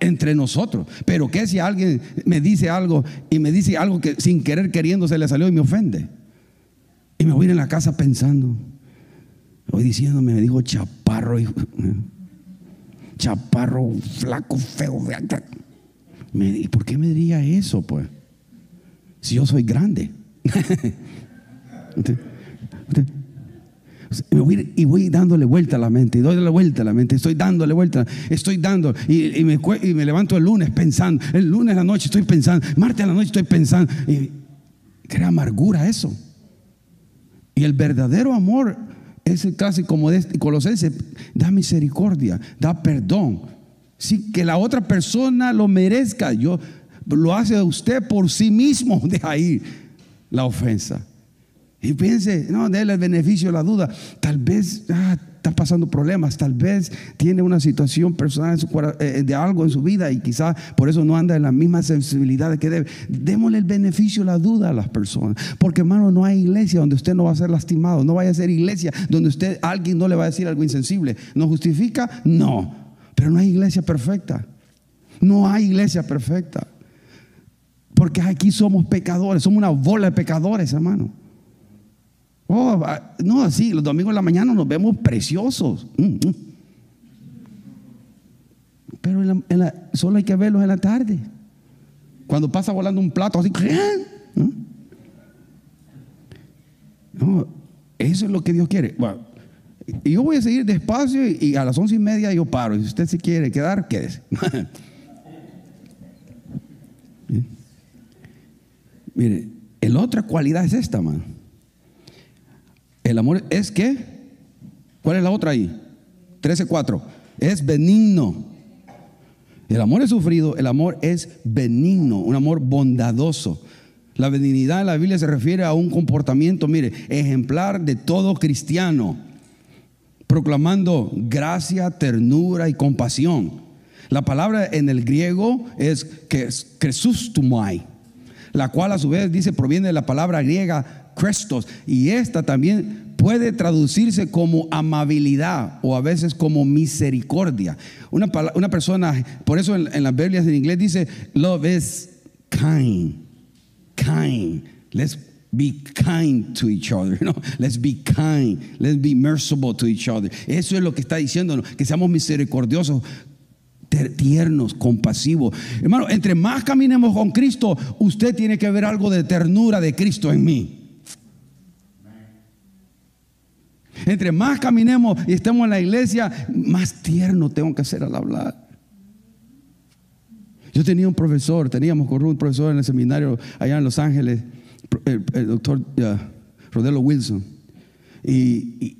entre nosotros. Pero ¿qué si alguien me dice algo y me dice algo que sin querer queriendo se le salió y me ofende? Y me voy a ir en la casa pensando, Hoy diciéndome, me dijo chaparro, chaparro, flaco, feo. ¿Y por qué me diría eso, pues? Si yo soy grande. Y voy dándole vuelta a la mente, y doy la vuelta a la mente, estoy dándole vuelta, estoy dando, y, me, y, me, levanto el lunes pensando, el lunes a la noche estoy pensando, martes a la noche estoy pensando, y crea amargura eso. Y el verdadero amor es casi como de este, Colosense, da misericordia, da perdón. Sí, que la otra persona lo merezca, yo lo hace usted por sí mismo, de ahí la ofensa. Y piense, no, déle el beneficio de la duda. Tal vez ah, está pasando problemas, tal vez tiene una situación personal eh, de algo en su vida y quizá por eso no anda en la misma sensibilidad que debe. Démosle el beneficio de la duda a las personas. Porque hermano, no hay iglesia donde usted no va a ser lastimado. No vaya a ser iglesia donde usted, alguien no le va a decir algo insensible. ¿No justifica? No. Pero no hay iglesia perfecta. No hay iglesia perfecta. Porque aquí somos pecadores, somos una bola de pecadores, hermano. Oh, no, así, los domingos en la mañana nos vemos preciosos. Mm, mm. Pero solo hay que verlos en la tarde. Cuando pasa volando un plato así, no, eso es lo que Dios quiere. y yo voy a seguir despacio y, a las once y media yo paro. Si usted se quiere quedar, quédese. Mire, la otra cualidad es esta, mano. El amor es que, ¿cuál es la otra ahí? 13.4. Es benigno. El amor es sufrido, el amor es benigno, un amor bondadoso. La benignidad en la Biblia se refiere a un comportamiento, mire, ejemplar de todo cristiano, proclamando gracia, ternura y compasión. La palabra en el griego es kresustumai, la cual a su vez dice proviene de la palabra griega Crestos. Y esta también puede traducirse como amabilidad o a veces como misericordia. Una, una persona, por eso en, las Biblias en inglés dice, love is kind, kind. Let's be kind to each other. ¿no? Let's be kind. Let's be merciful to each other. Eso es lo que está diciendo, que seamos misericordiosos tiernos, compasivos. Hermano, entre más caminemos con Cristo, usted tiene que ver algo de ternura de Cristo en mí. Entre más caminemos y estemos en la iglesia, más tierno tengo que ser al hablar. Yo tenía un profesor, teníamos con un profesor en el seminario allá en Los Ángeles, el, doctor Rodelo Wilson. Y,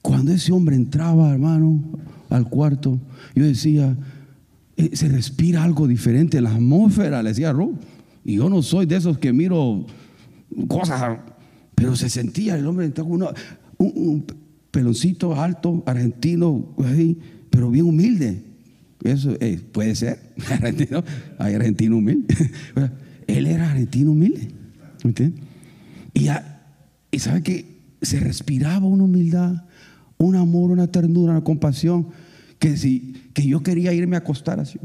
cuando ese hombre entraba, hermano, al cuarto, yo decía, eh, se respira algo diferente en la atmósfera, le decía Ro. Y yo no soy de esos que miro cosas, pero se sentía el hombre, un, peloncito alto, argentino, pero bien humilde. Eso eh, puede ser, argentino, hay argentino humilde. Él era argentino humilde. Y, y sabe que se respiraba una humildad, un amor, una ternura, una compasión, que, si, que yo quería irme a acostar así.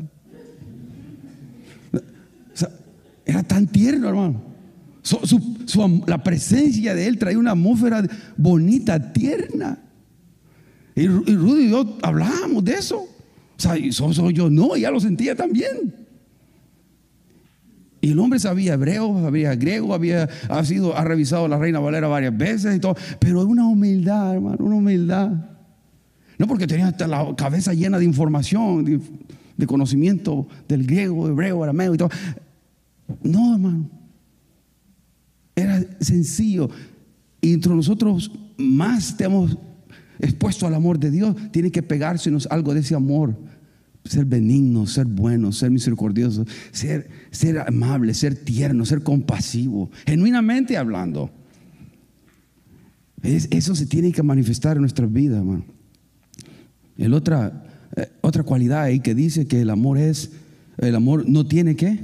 era tan tierno, hermano la presencia de él traía una atmósfera bonita, tierna. Y, Rudy y yo hablábamos de eso. O sea, soy yo, no, ya lo sentía también. Y el hombre sabía hebreo, sabía griego, había ha sido, ha revisado la Reina Valera varias veces y todo, pero una humildad, hermano, una humildad. No porque tenía hasta la cabeza llena de información, de, de conocimiento del griego, hebreo, arameo y todo. No, hermano. Era sencillo. Y entre nosotros más estemos expuestos al amor de Dios, tiene que pegársenos algo de ese amor. Ser benigno, ser bueno, ser misericordioso, ser, ser amable, ser tierno, ser compasivo, genuinamente hablando. eso se tiene que manifestar en nuestras vidas, hermano. El otra, eh, otra cualidad ahí que dice que el amor es, el amor no tiene qué?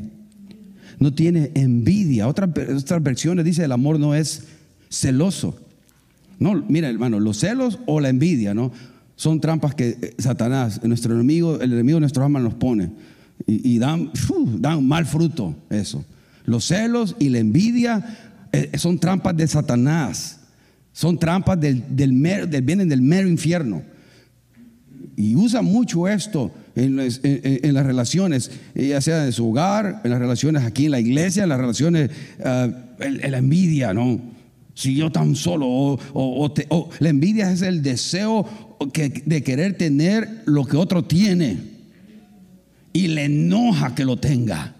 No tiene envidia. Otras, otras versiones dice el amor no es celoso. No, mira hermano, los celos o la envidia, ¿no? Son trampas que eh, Satanás, nuestro enemigo, el enemigo de nuestro alma nos pone. Y, dan, dan mal fruto eso. Los celos y la envidia eh, son trampas de Satanás. Son trampas del, del, del vienen del mero infierno. Y usa mucho esto en, las- relaciones, eh, ya sea en su hogar, en las relaciones aquí en la iglesia, en las relaciones, en la envidia, ¿no? Si yo tan solo, o, o- la envidia es el deseo que- de querer tener lo que otro tiene y le enoja que lo tenga.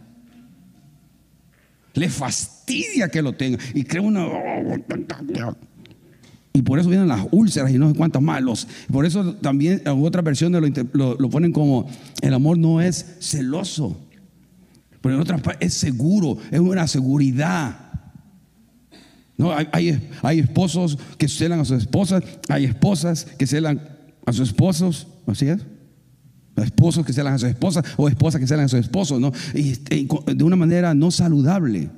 Le fastidia que lo tenga y crea una... Y por eso vienen las úlceras y no sé cuántas más. Los- por eso también en otras versiones lo, lo- lo ponen como el amor no es celoso. Pero en otras es seguro, es una seguridad. No, hay, hay- hay esposos que celan a sus esposas, hay esposas que celan a sus esposos, ¿así es? Esposos que celan a sus esposas o esposas que celan a sus esposos, ¿no? Y, de una manera no saludable.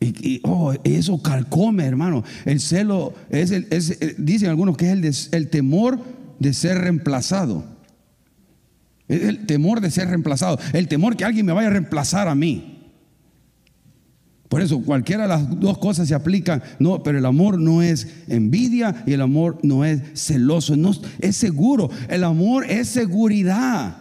Y, y, oh, eso calcome, hermano. El celo es, eh, dicen algunos que es el temor de ser reemplazado. Es el temor de ser reemplazado. El temor que alguien me vaya a reemplazar a mí. Por eso cualquiera de las dos cosas se aplican. No, pero el amor no es envidia y el amor no es celoso. No, es seguro. El amor es seguridad.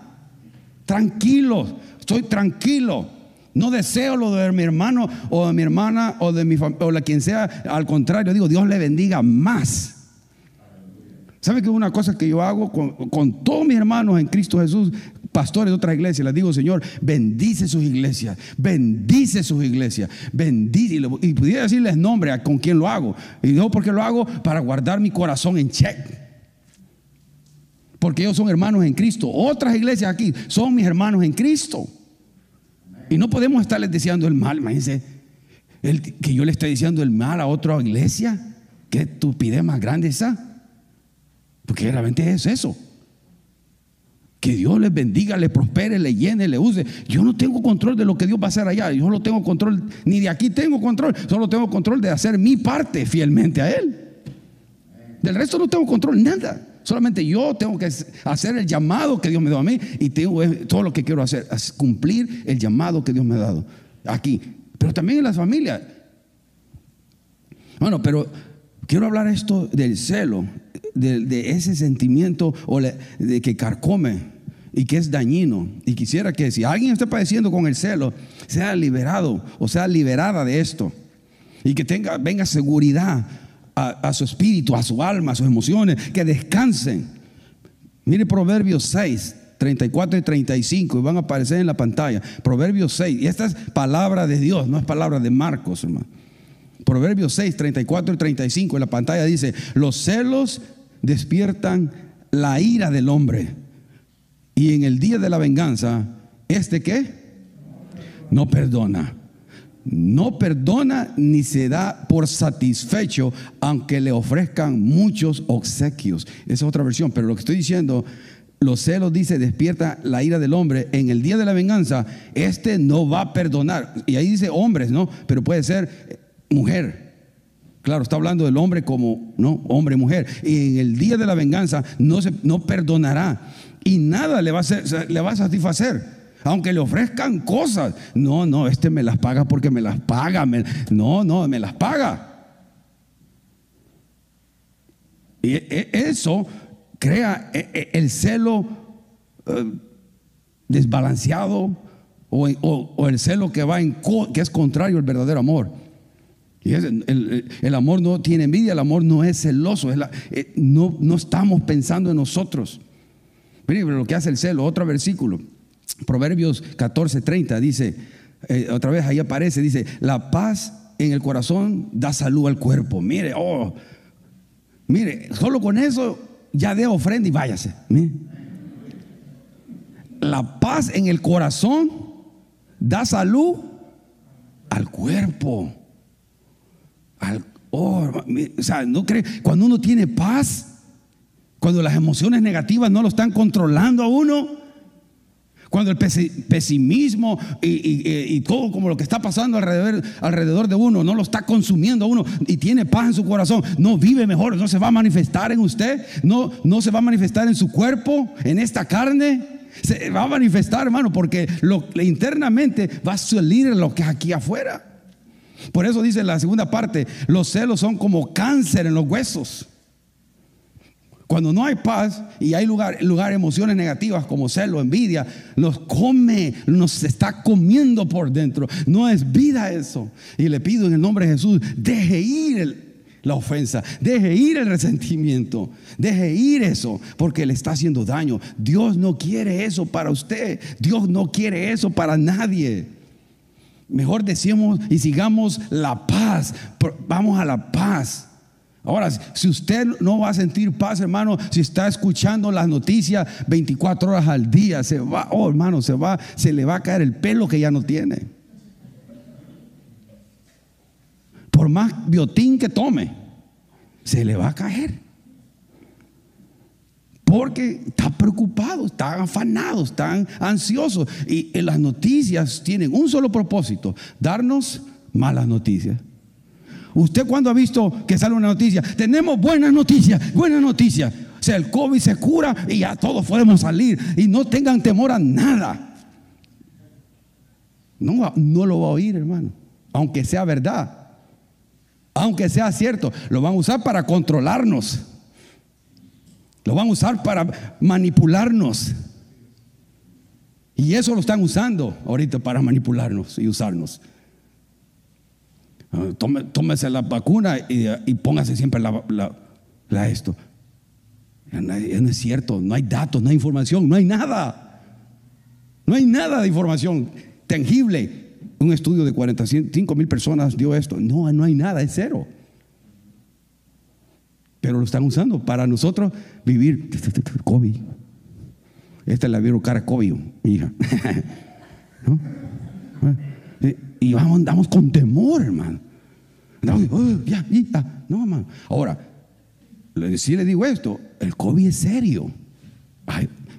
Tranquilo. Estoy tranquilo. No deseo lo de mi hermano o de mi hermana o de mi o la quien sea. Al contrario, digo, Dios le bendiga más. ¿Sabe que una cosa que yo hago con, todos mis hermanos en Cristo Jesús, pastores de otras iglesias? Les digo, Señor, bendice sus iglesias, bendice sus iglesias, bendice. Y, pudiera decirles nombre con quién lo hago. Y yo, ¿por qué lo hago? Para guardar mi corazón en check. Porque ellos son hermanos en Cristo. Otras iglesias aquí son mis hermanos en Cristo. Y no podemos estarles deseando el mal, imagínense. El, que yo le esté diciendo el mal a otra iglesia. Qué estupidez más grande esa. Porque realmente es eso. Que Dios les bendiga, les prospere, le llene, le use. Yo no tengo control de lo que Dios va a hacer allá. Yo no tengo control, ni de aquí tengo control. Solo tengo control de hacer mi parte fielmente a Él. Del resto no tengo control, nada. Solamente yo tengo que hacer el llamado que Dios me dio a mí y tengo todo lo que quiero hacer, es cumplir el llamado que Dios me ha dado aquí. Pero también en las familias. Bueno, pero quiero hablar esto del celo, de, ese sentimiento o de que carcome y que es dañino. Y quisiera que si alguien está padeciendo con el celo, sea liberado o sea liberada de esto. Y que tenga, venga seguridad a, su espíritu, a su alma, a sus emociones, que descansen. Mire Proverbios 6, 34 y 35, y van a aparecer en la pantalla. Proverbios 6, y esta es palabra de Dios, no es palabra de Marcos, hermano. Proverbios 6, 34 y 35 en la pantalla dice, los celos despiertan la ira del hombre. Y en el día de la venganza, ¿este qué? No perdona. No perdona ni se da por satisfecho aunque le ofrezcan muchos obsequios. Esa es otra versión, pero lo que estoy diciendo, los celos dice, despierta la ira del hombre. En el día de la venganza, este no va a perdonar. Y ahí dice hombres, ¿no? Pero puede ser eh, mujer. Claro, está hablando del hombre como, ¿no? Hombre, mujer. Y en el día de la venganza no, se, no perdonará. Y nada le va, a le va a satisfacer. Aunque le ofrezcan cosas. No, no, este me las paga porque me las paga. no, no, me las paga. Y e- eso crea e- e- el celo eh, desbalanceado o, el celo que, va en que es contrario al verdadero amor. El, amor no tiene envidia, el amor no es celoso, eh, no, no estamos pensando en nosotros. Mire lo que hace el celo, otro versículo, Proverbios 14, 30, dice, eh, otra vez ahí aparece, dice, la paz en el corazón da salud al cuerpo. Mire, oh, mire, solo con eso ya dé ofrenda y váyase. La paz en el corazón da salud al cuerpo. Al, oh, o sea, no cree, cuando uno tiene paz, cuando las emociones negativas no lo están controlando a uno, cuando el pesi- pesimismo y, todo como lo que está pasando alrededor, alrededor de uno no lo está consumiendo a uno y tiene paz en su corazón, no vive mejor, no se va a manifestar en usted, no, no se va a manifestar en su cuerpo, en esta carne. Se va a manifestar, hermano, porque lo, internamente va a salir lo que es aquí afuera. Por eso dice la segunda parte, los celos son como cáncer en los huesos. Cuando no hay paz y hay lugar, lugar emociones negativas como celo, envidia, nos come, nos está comiendo por dentro. No es vida eso. Y le pido en el nombre de Jesús, deje ir la ofensa, deje ir el resentimiento, deje ir eso, porque le está haciendo daño. Dios no quiere eso para usted, Dios no quiere eso para nadie. Mejor decimos y sigamos la paz, vamos a la paz. Ahora, si usted no va a sentir paz, hermano, si está escuchando las noticias 24 horas al día, se va, oh hermano, se va, se le va a caer el pelo que ya no tiene. Por más biotín que tome, se le va a caer. Porque está preocupado, están afanados, están ansiosos. Y las noticias tienen un solo propósito, darnos malas noticias. ¿Usted cuando ha visto que sale una noticia? Tenemos buenas noticias, buenas noticias. O sea, el COVID se cura y ya todos podemos salir. Y no tengan temor a nada. No, no lo va a oír, hermano. Aunque sea verdad. Aunque sea cierto. Lo van a usar para controlarnos. Lo van a usar para manipularnos. Y eso lo están usando ahorita para manipularnos y usarnos. Ah, tómese la vacuna y, póngase siempre la, esto. No es cierto, no hay datos, no hay información, no hay nada. No hay nada de información tangible. Un estudio de 45 mil personas dio esto. No, no hay nada, es cero. Pero lo están usando para nosotros vivir COVID. Esta es la vieron cara COVID, mi hija. ¿No? Y vamos, andamos con temor, hermano. Andamos, oh, ya, ya. No, hermano. Ahora, si le digo esto, el COVID es serio.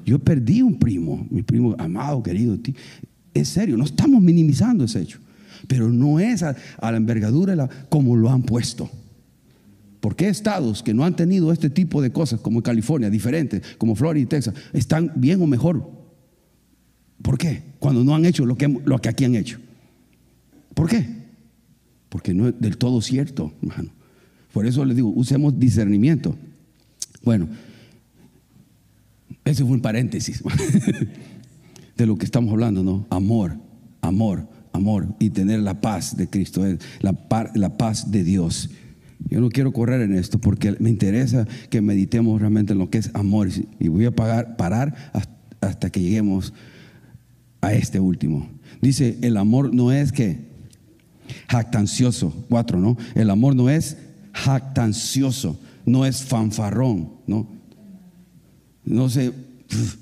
yo perdí un primo, mi primo amado, querido. Es serio, no estamos minimizando ese hecho. Pero no es a, la envergadura como lo han puesto. Porque estados que no han tenido este tipo de cosas, como California, diferentes, como Florida y Texas, están bien o mejor? ¿Por qué? Cuando no han hecho lo que, lo que aquí han hecho. ¿Por qué? Porque no es del todo cierto, hermano. Por eso les digo, usemos discernimiento. Bueno, ese fue un paréntesis de lo que estamos hablando, ¿no? Amor, amor, amor y tener la paz de Cristo, la, la paz de Dios. Yo no quiero correr en esto porque me interesa que meditemos realmente en lo que es amor y voy a parar hasta que lleguemos a este último. Dice, el amor no es que Jactancioso, cuatro, ¿no? El amor no es jactancioso, no es fanfarrón, ¿no? No se,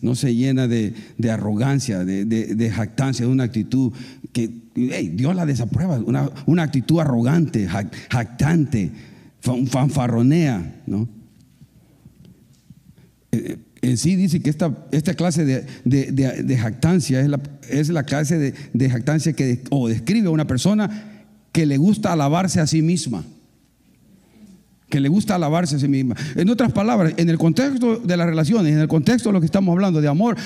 no se llena de, arrogancia, de, jactancia, de una actitud que Dios la desaprueba, una, una actitud arrogante, jactante, fanfarronea, ¿no? Eh, en sí dice que esta, esta clase de, jactancia es la, es la clase de, jactancia que o describe a una persona que le gusta alabarse a sí misma. Que le gusta alabarse a sí misma. En otras palabras, en el contexto de las relaciones, en el contexto de lo que estamos hablando de amor,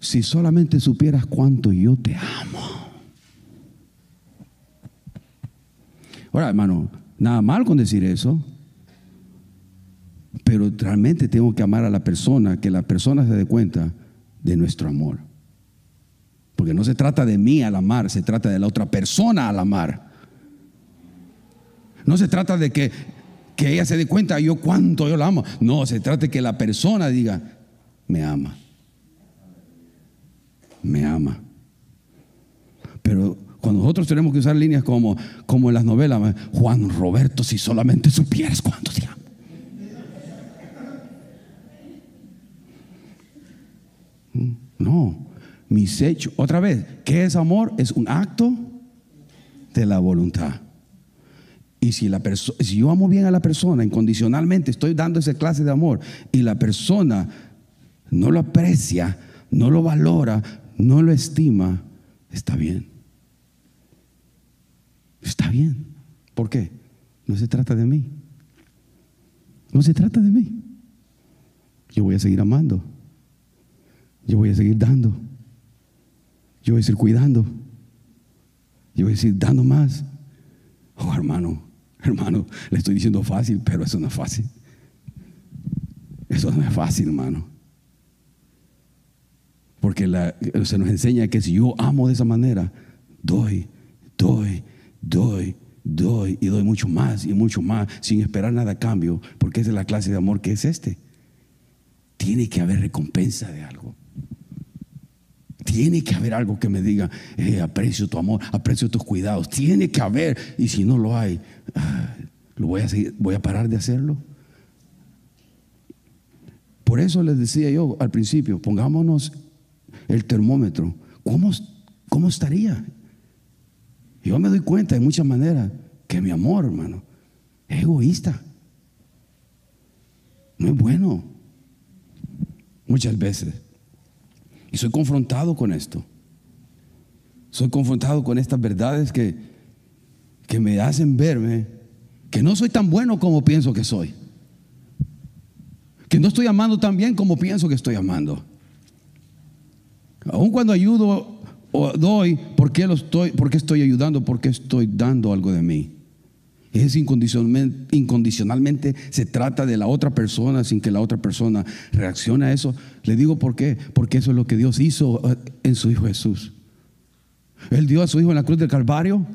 si solamente supieras cuánto yo te amo. Ahora, hermano, nada mal con decir eso, pero realmente tengo que amar a la persona, que la persona se dé cuenta de nuestro amor. Porque no se trata de mí al amar, se trata de la otra persona al amar. No se trata de que, ella se dé cuenta yo cuánto yo la amo. No, se trata de que la persona diga, me ama. Me ama. Pero cuando nosotros tenemos que usar líneas como, como en las novelas, Juan Roberto, si solamente supieras cuánto te amo. No, mis hechos, otra vez, ¿qué es amor? Es un acto de la voluntad. Y si, la si yo amo bien a la persona, incondicionalmente estoy dando esa clase de amor, y la persona no lo aprecia, no lo valora, no lo estima, está bien. Está bien. ¿Por qué? No se trata de mí. No se trata de mí. Yo voy a seguir amando. Yo voy a seguir dando. Yo voy a seguir cuidando. Yo voy a seguir dando más. Oh, hermano, hermano, le estoy diciendo fácil, pero eso no es fácil. Eso no es fácil, hermano. Porque se nos enseña que si yo amo de esa manera, doy, doy, doy, doy y doy mucho más y mucho más sin esperar nada a cambio, porque esa es la clase de amor que es este. Tiene que haber recompensa de algo. Tiene que haber algo que me diga, eh, aprecio tu amor, aprecio tus cuidados. Tiene que haber. Y si no lo hay, ah, lo voy a voy a parar de hacerlo. Por eso les decía yo al principio, pongámonos el termómetro. ¿Cómo, cómo estaría? Yo me doy cuenta de muchas maneras que mi amor, hermano, es egoísta. No es bueno. Muchas veces. Y soy confrontado con esto. Soy confrontado con estas verdades que, que me hacen verme que no soy tan bueno como pienso que soy. Que no estoy amando tan bien como pienso que estoy amando. Aun cuando ayudo o doy, ¿por qué, lo estoy, ¿por qué estoy ayudando? Porque estoy dando algo de mí. Es incondicionalmente, se trata de la otra persona sin que la otra persona reaccione a eso. Le digo por qué, porque eso es lo que Dios hizo eh, en su Hijo Jesús. Él dio a su Hijo en la cruz del Calvario.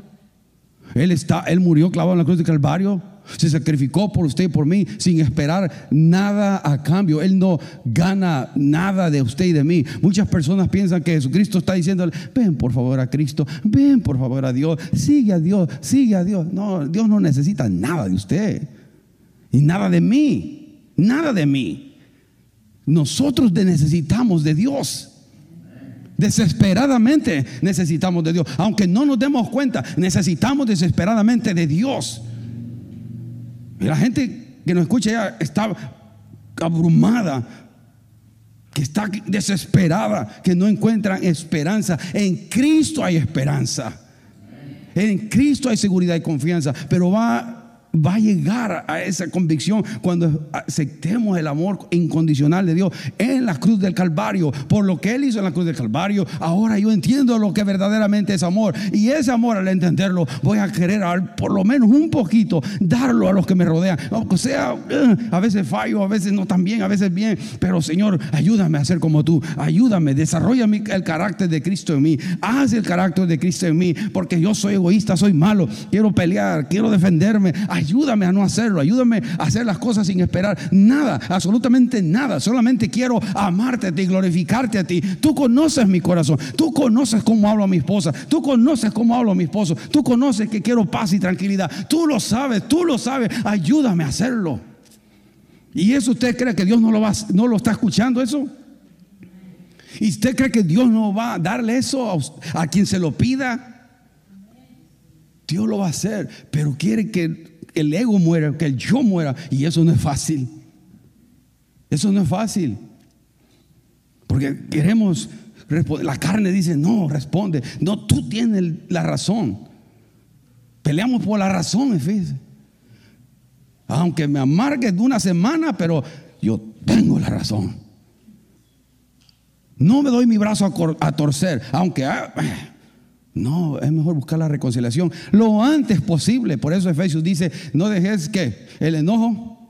Él, está, él murió clavado en la cruz del Calvario se sacrificó por usted y por mí sin esperar nada a cambio. Él no gana nada de usted y de mí. Muchas personas piensan que Jesucristo está diciéndole, ven por favor a Cristo, ven por favor a Dios, sigue a Dios, sigue a Dios. No, Dios no necesita nada de usted y nada de mí, nada de mí. Nosotros necesitamos de Dios. Desesperadamente necesitamos de Dios. Aunque no nos demos cuenta, necesitamos desesperadamente de Dios. Y la gente que nos escucha ya está abrumada, que está desesperada, que no encuentran esperanza. En Cristo hay esperanza. En Cristo hay seguridad y confianza, pero va va a llegar a esa convicción cuando aceptemos el amor incondicional de Dios en la cruz del Calvario. Por lo que Él hizo en la cruz del Calvario, ahora yo entiendo lo que verdaderamente es amor. Y ese amor, al entenderlo, voy a querer por lo menos un poquito darlo a los que me rodean. O sea, eh, a veces fallo, a veces no tan bien, a veces bien. Pero Señor, ayúdame a ser como tú. Ayúdame, desarrolla el carácter de Cristo en mí. Haz el carácter de Cristo en mí. Porque yo soy egoísta, soy malo. Quiero pelear, quiero defenderme ayúdame a no hacerlo, ayúdame a hacer las cosas sin esperar nada, absolutamente nada. Solamente quiero amarte a ti, glorificarte a ti. Tú conoces mi corazón, tú conoces cómo hablo a mi esposa, tú conoces cómo hablo a mi esposo, tú conoces que quiero paz y tranquilidad. Tú lo sabes, tú lo sabes. Ayúdame a hacerlo. ¿Y eso usted cree que Dios no lo, va, no lo está escuchando eso? ¿Y usted cree que Dios no va a darle eso a, a quien se lo pida? Dios lo va a hacer, pero quiere que el ego muera, que el yo muera. Y eso no es fácil. Eso no es fácil. Porque queremos responder. La carne dice, no, responde. No, tú tienes la razón. Peleamos por la razón, fíjese. Aunque me amargue de una semana, pero yo tengo la razón. No me doy mi brazo a, torcer, aunque ah, no, es mejor buscar la reconciliación lo antes posible. Por eso Efesios dice, no dejes que el enojo,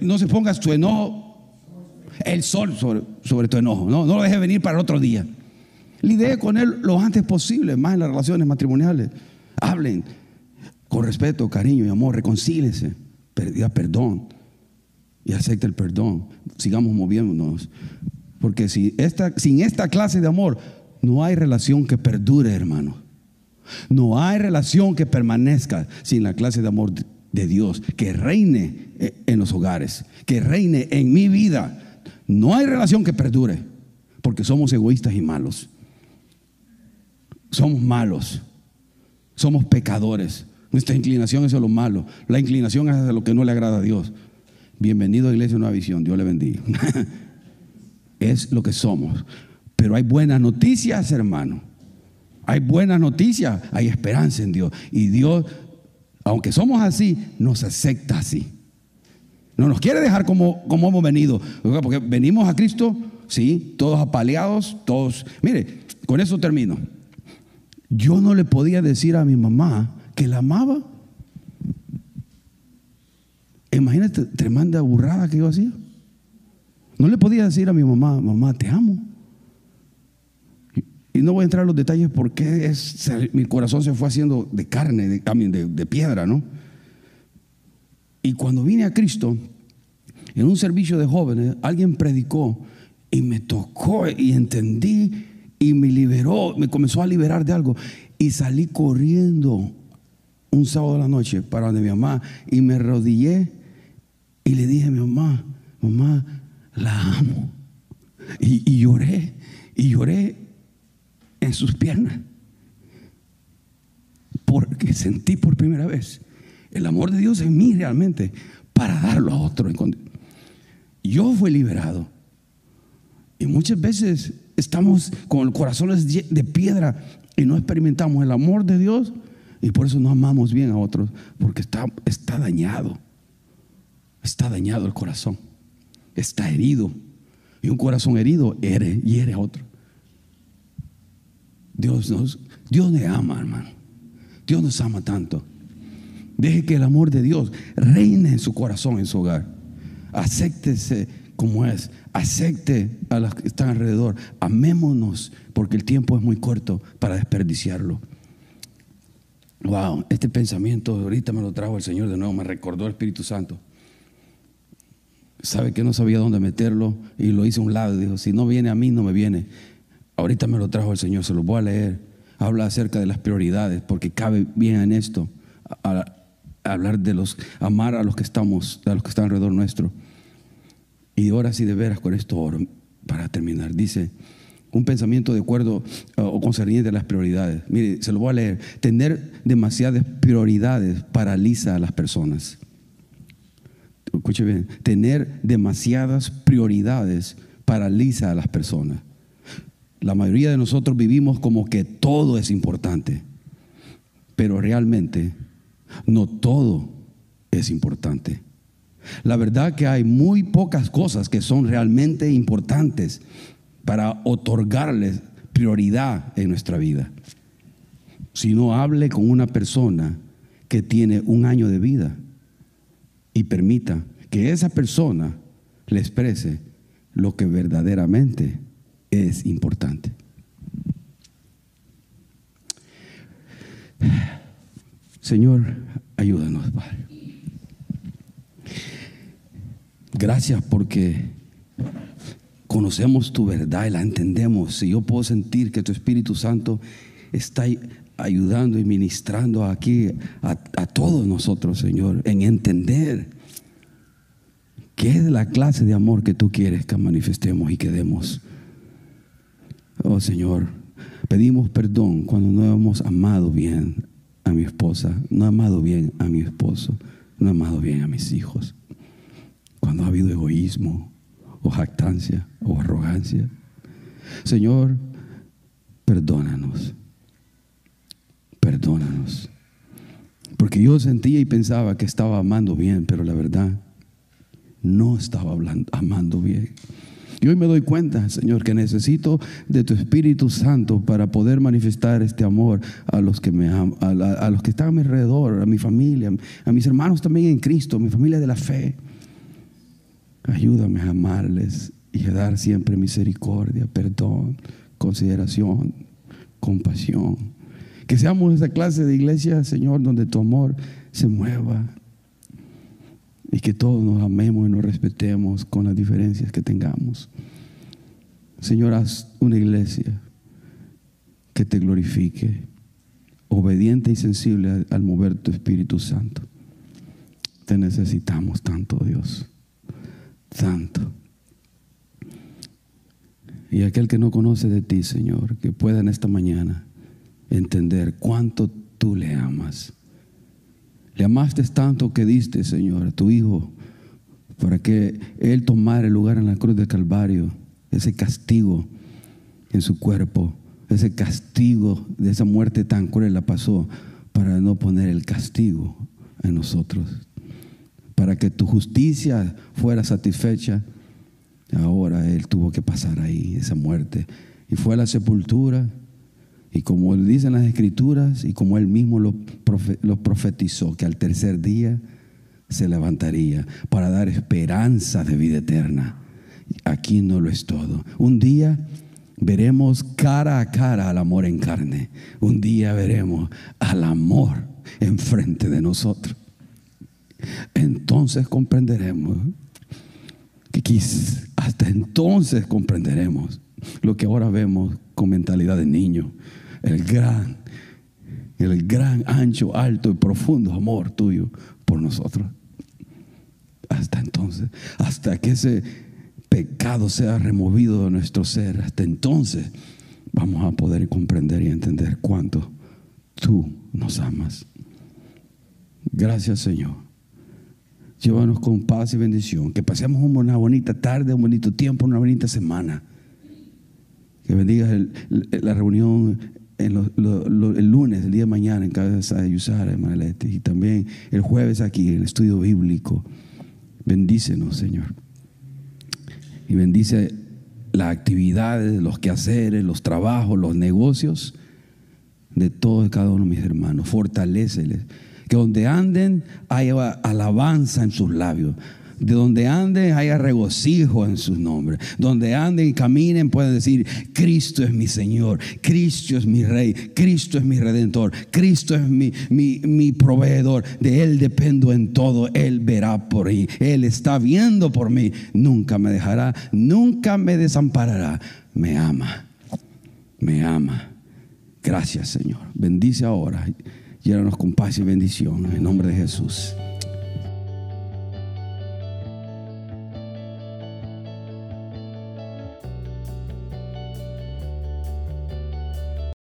no se ponga tu enojo, el sol sobre, tu enojo. No, no lo dejes venir para el otro día. Lidee con él lo antes posible, más en las relaciones matrimoniales. Hablen con respeto, cariño y amor, reconcílense, perdida perdón y acepte el perdón. Sigamos moviéndonos. Porque si esta, sin esta clase de amor, no hay relación que perdure, hermano. No hay relación que permanezca sin la clase de amor de Dios, que reine eh, en los hogares, que reine en mi vida. No hay relación que perdure, porque somos egoístas y malos. Somos malos. Somos pecadores. Nuestra inclinación es a lo malo. La inclinación es a lo que no le agrada a Dios. Bienvenido a Iglesia Nueva Visión. Dios le bendiga. es lo que somos. Pero hay buenas noticias, hermano. Hay buenas noticias, hay esperanza en Dios. Y Dios, aunque somos así, nos acepta así. No nos quiere dejar como, como hemos venido. Porque venimos a Cristo, sí, todos apaleados, todos. Mire, con eso termino. yo no le podía decir a mi mamá que la amaba. Imagínate, tremenda burrada que yo hacía. No le podía decir a mi mamá, mamá, te amo. Y no voy a entrar en los detalles porque es, mi corazón se fue haciendo de carne, de, de, de piedra, ¿no? Y cuando vine a Cristo, en un servicio de jóvenes, alguien predicó y me tocó y entendí y me liberó, me comenzó a liberar de algo. Y salí corriendo un sábado de la noche para donde mi mamá y me rodillé y le dije a mi mamá, mamá, la amo. Y, y lloré, y lloré sus piernas. Porque sentí por primera vez el amor de Dios en mí realmente para darlo a otro. Yo fui liberado. Y muchas veces estamos con corazones de piedra y no experimentamos el amor de Dios y por eso no amamos bien a otros, porque está, está dañado. Está dañado el corazón. Está herido. Y un corazón herido hiere, hiere a otro. Dios nos, Dios ama, hermano. Dios nos ama tanto. Deje que el amor de Dios reine en su corazón, en su hogar. Acéptese como es. Acepte a los que están alrededor. Amémonos porque el tiempo es muy corto para desperdiciarlo. Wow, este pensamiento ahorita me lo trajo el Señor de nuevo, me recordó el Espíritu Santo. Sabe que no sabía dónde meterlo y lo hice a un lado. Dijo, si no viene a mí, no me viene. Ahorita me lo trajo el Señor, se lo voy a leer. Habla acerca de las prioridades, porque cabe bien en esto. hablar de los, amar a los que estamos, a los que están alrededor nuestro. Y ahora sí de veras con esto para terminar. Dice, un pensamiento de acuerdo uh, o concerniente a las prioridades. Mire, se lo voy a leer. Tener demasiadas prioridades paraliza a las personas. Escuche bien, tener demasiadas prioridades paraliza a las personas. La mayoría de nosotros vivimos como que todo es importante, pero realmente no todo es importante. La verdad que hay muy pocas cosas que son realmente importantes para otorgarles prioridad en nuestra vida. Si no hable con una persona que tiene un año de vida y permita que esa persona le exprese lo que verdaderamente es importante. Señor, ayúdanos, Padre. Gracias porque conocemos tu verdad y la entendemos. Si yo puedo sentir que tu Espíritu Santo está ayudando y ministrando aquí a, a todos nosotros, Señor, en entender qué es la clase de amor que tú quieres que manifestemos y que demos. Oh Señor, pedimos perdón cuando no hemos amado bien a mi esposa, no he amado bien a mi esposo, no he amado bien a mis hijos. Cuando ha habido egoísmo o jactancia o arrogancia. Señor, perdónanos. Perdónanos. Porque yo sentía y pensaba que estaba amando bien, pero la verdad no estaba amando bien. Y hoy me doy cuenta, Señor, que necesito de tu Espíritu Santo para poder manifestar este amor a los que me aman, a, los que están a mi alrededor, a mi familia, a mis hermanos también en Cristo, a mi familia de la fe. Ayúdame a amarles y a dar siempre misericordia, perdón, consideración, compasión. Que seamos esa clase de iglesia, Señor, donde tu amor se mueva y que todos nos amemos y nos respetemos con las diferencias que tengamos. Señor, haz una iglesia que te glorifique, obediente y sensible al mover tu Espíritu Santo. Te necesitamos tanto, Dios, tanto. Y aquel que no conoce de ti, Señor, que pueda en esta mañana entender cuánto tú le amas le amaste tanto que diste, Señor, a tu Hijo, para que Él tomara el lugar en la cruz del Calvario, ese castigo en su cuerpo, ese castigo de esa muerte tan cruel la pasó para no poner el castigo en nosotros, para que tu justicia fuera satisfecha. Ahora Él tuvo que pasar ahí, esa muerte, y fue a la sepultura Y como dicen las escrituras y como él mismo lo, profetizó, que al tercer día se levantaría para dar esperanza de vida eterna. Aquí no lo es todo. Un día veremos cara a cara al amor en carne. Un día veremos al amor enfrente de nosotros. Entonces comprenderemos que hasta entonces comprenderemos lo que ahora vemos con mentalidad de niño, el gran, el gran, ancho, alto y profundo amor tuyo por nosotros. Hasta entonces, hasta que ese pecado sea removido de nuestro ser, hasta entonces vamos a poder comprender y entender cuánto tú nos amas. Gracias Señor. Llévanos con paz y bendición. Que pasemos una bonita tarde, un bonito tiempo, una bonita semana. Que bendigas la reunión el lunes, el día de mañana en casa de Yusara, Y también el jueves aquí en el estudio bíblico. Bendícenos, Señor. Y bendice las actividades, los quehaceres, los trabajos, los negocios de todos y cada uno de mis hermanos. Fortaléceles. Que donde anden haya alabanza en sus labios. De donde anden haya regocijo en sus nombres. Donde anden y caminen pueden decir, Cristo es mi Señor, Cristo es mi Rey, Cristo es mi Redentor, Cristo es mi, mi, mi proveedor. De Él dependo en todo. Él verá por mí. Él está viendo por mí. Nunca me dejará, nunca me desamparará. Me ama, me ama. Gracias Señor. Bendice ahora. Llénanos con paz y bendición. En nombre de Jesús.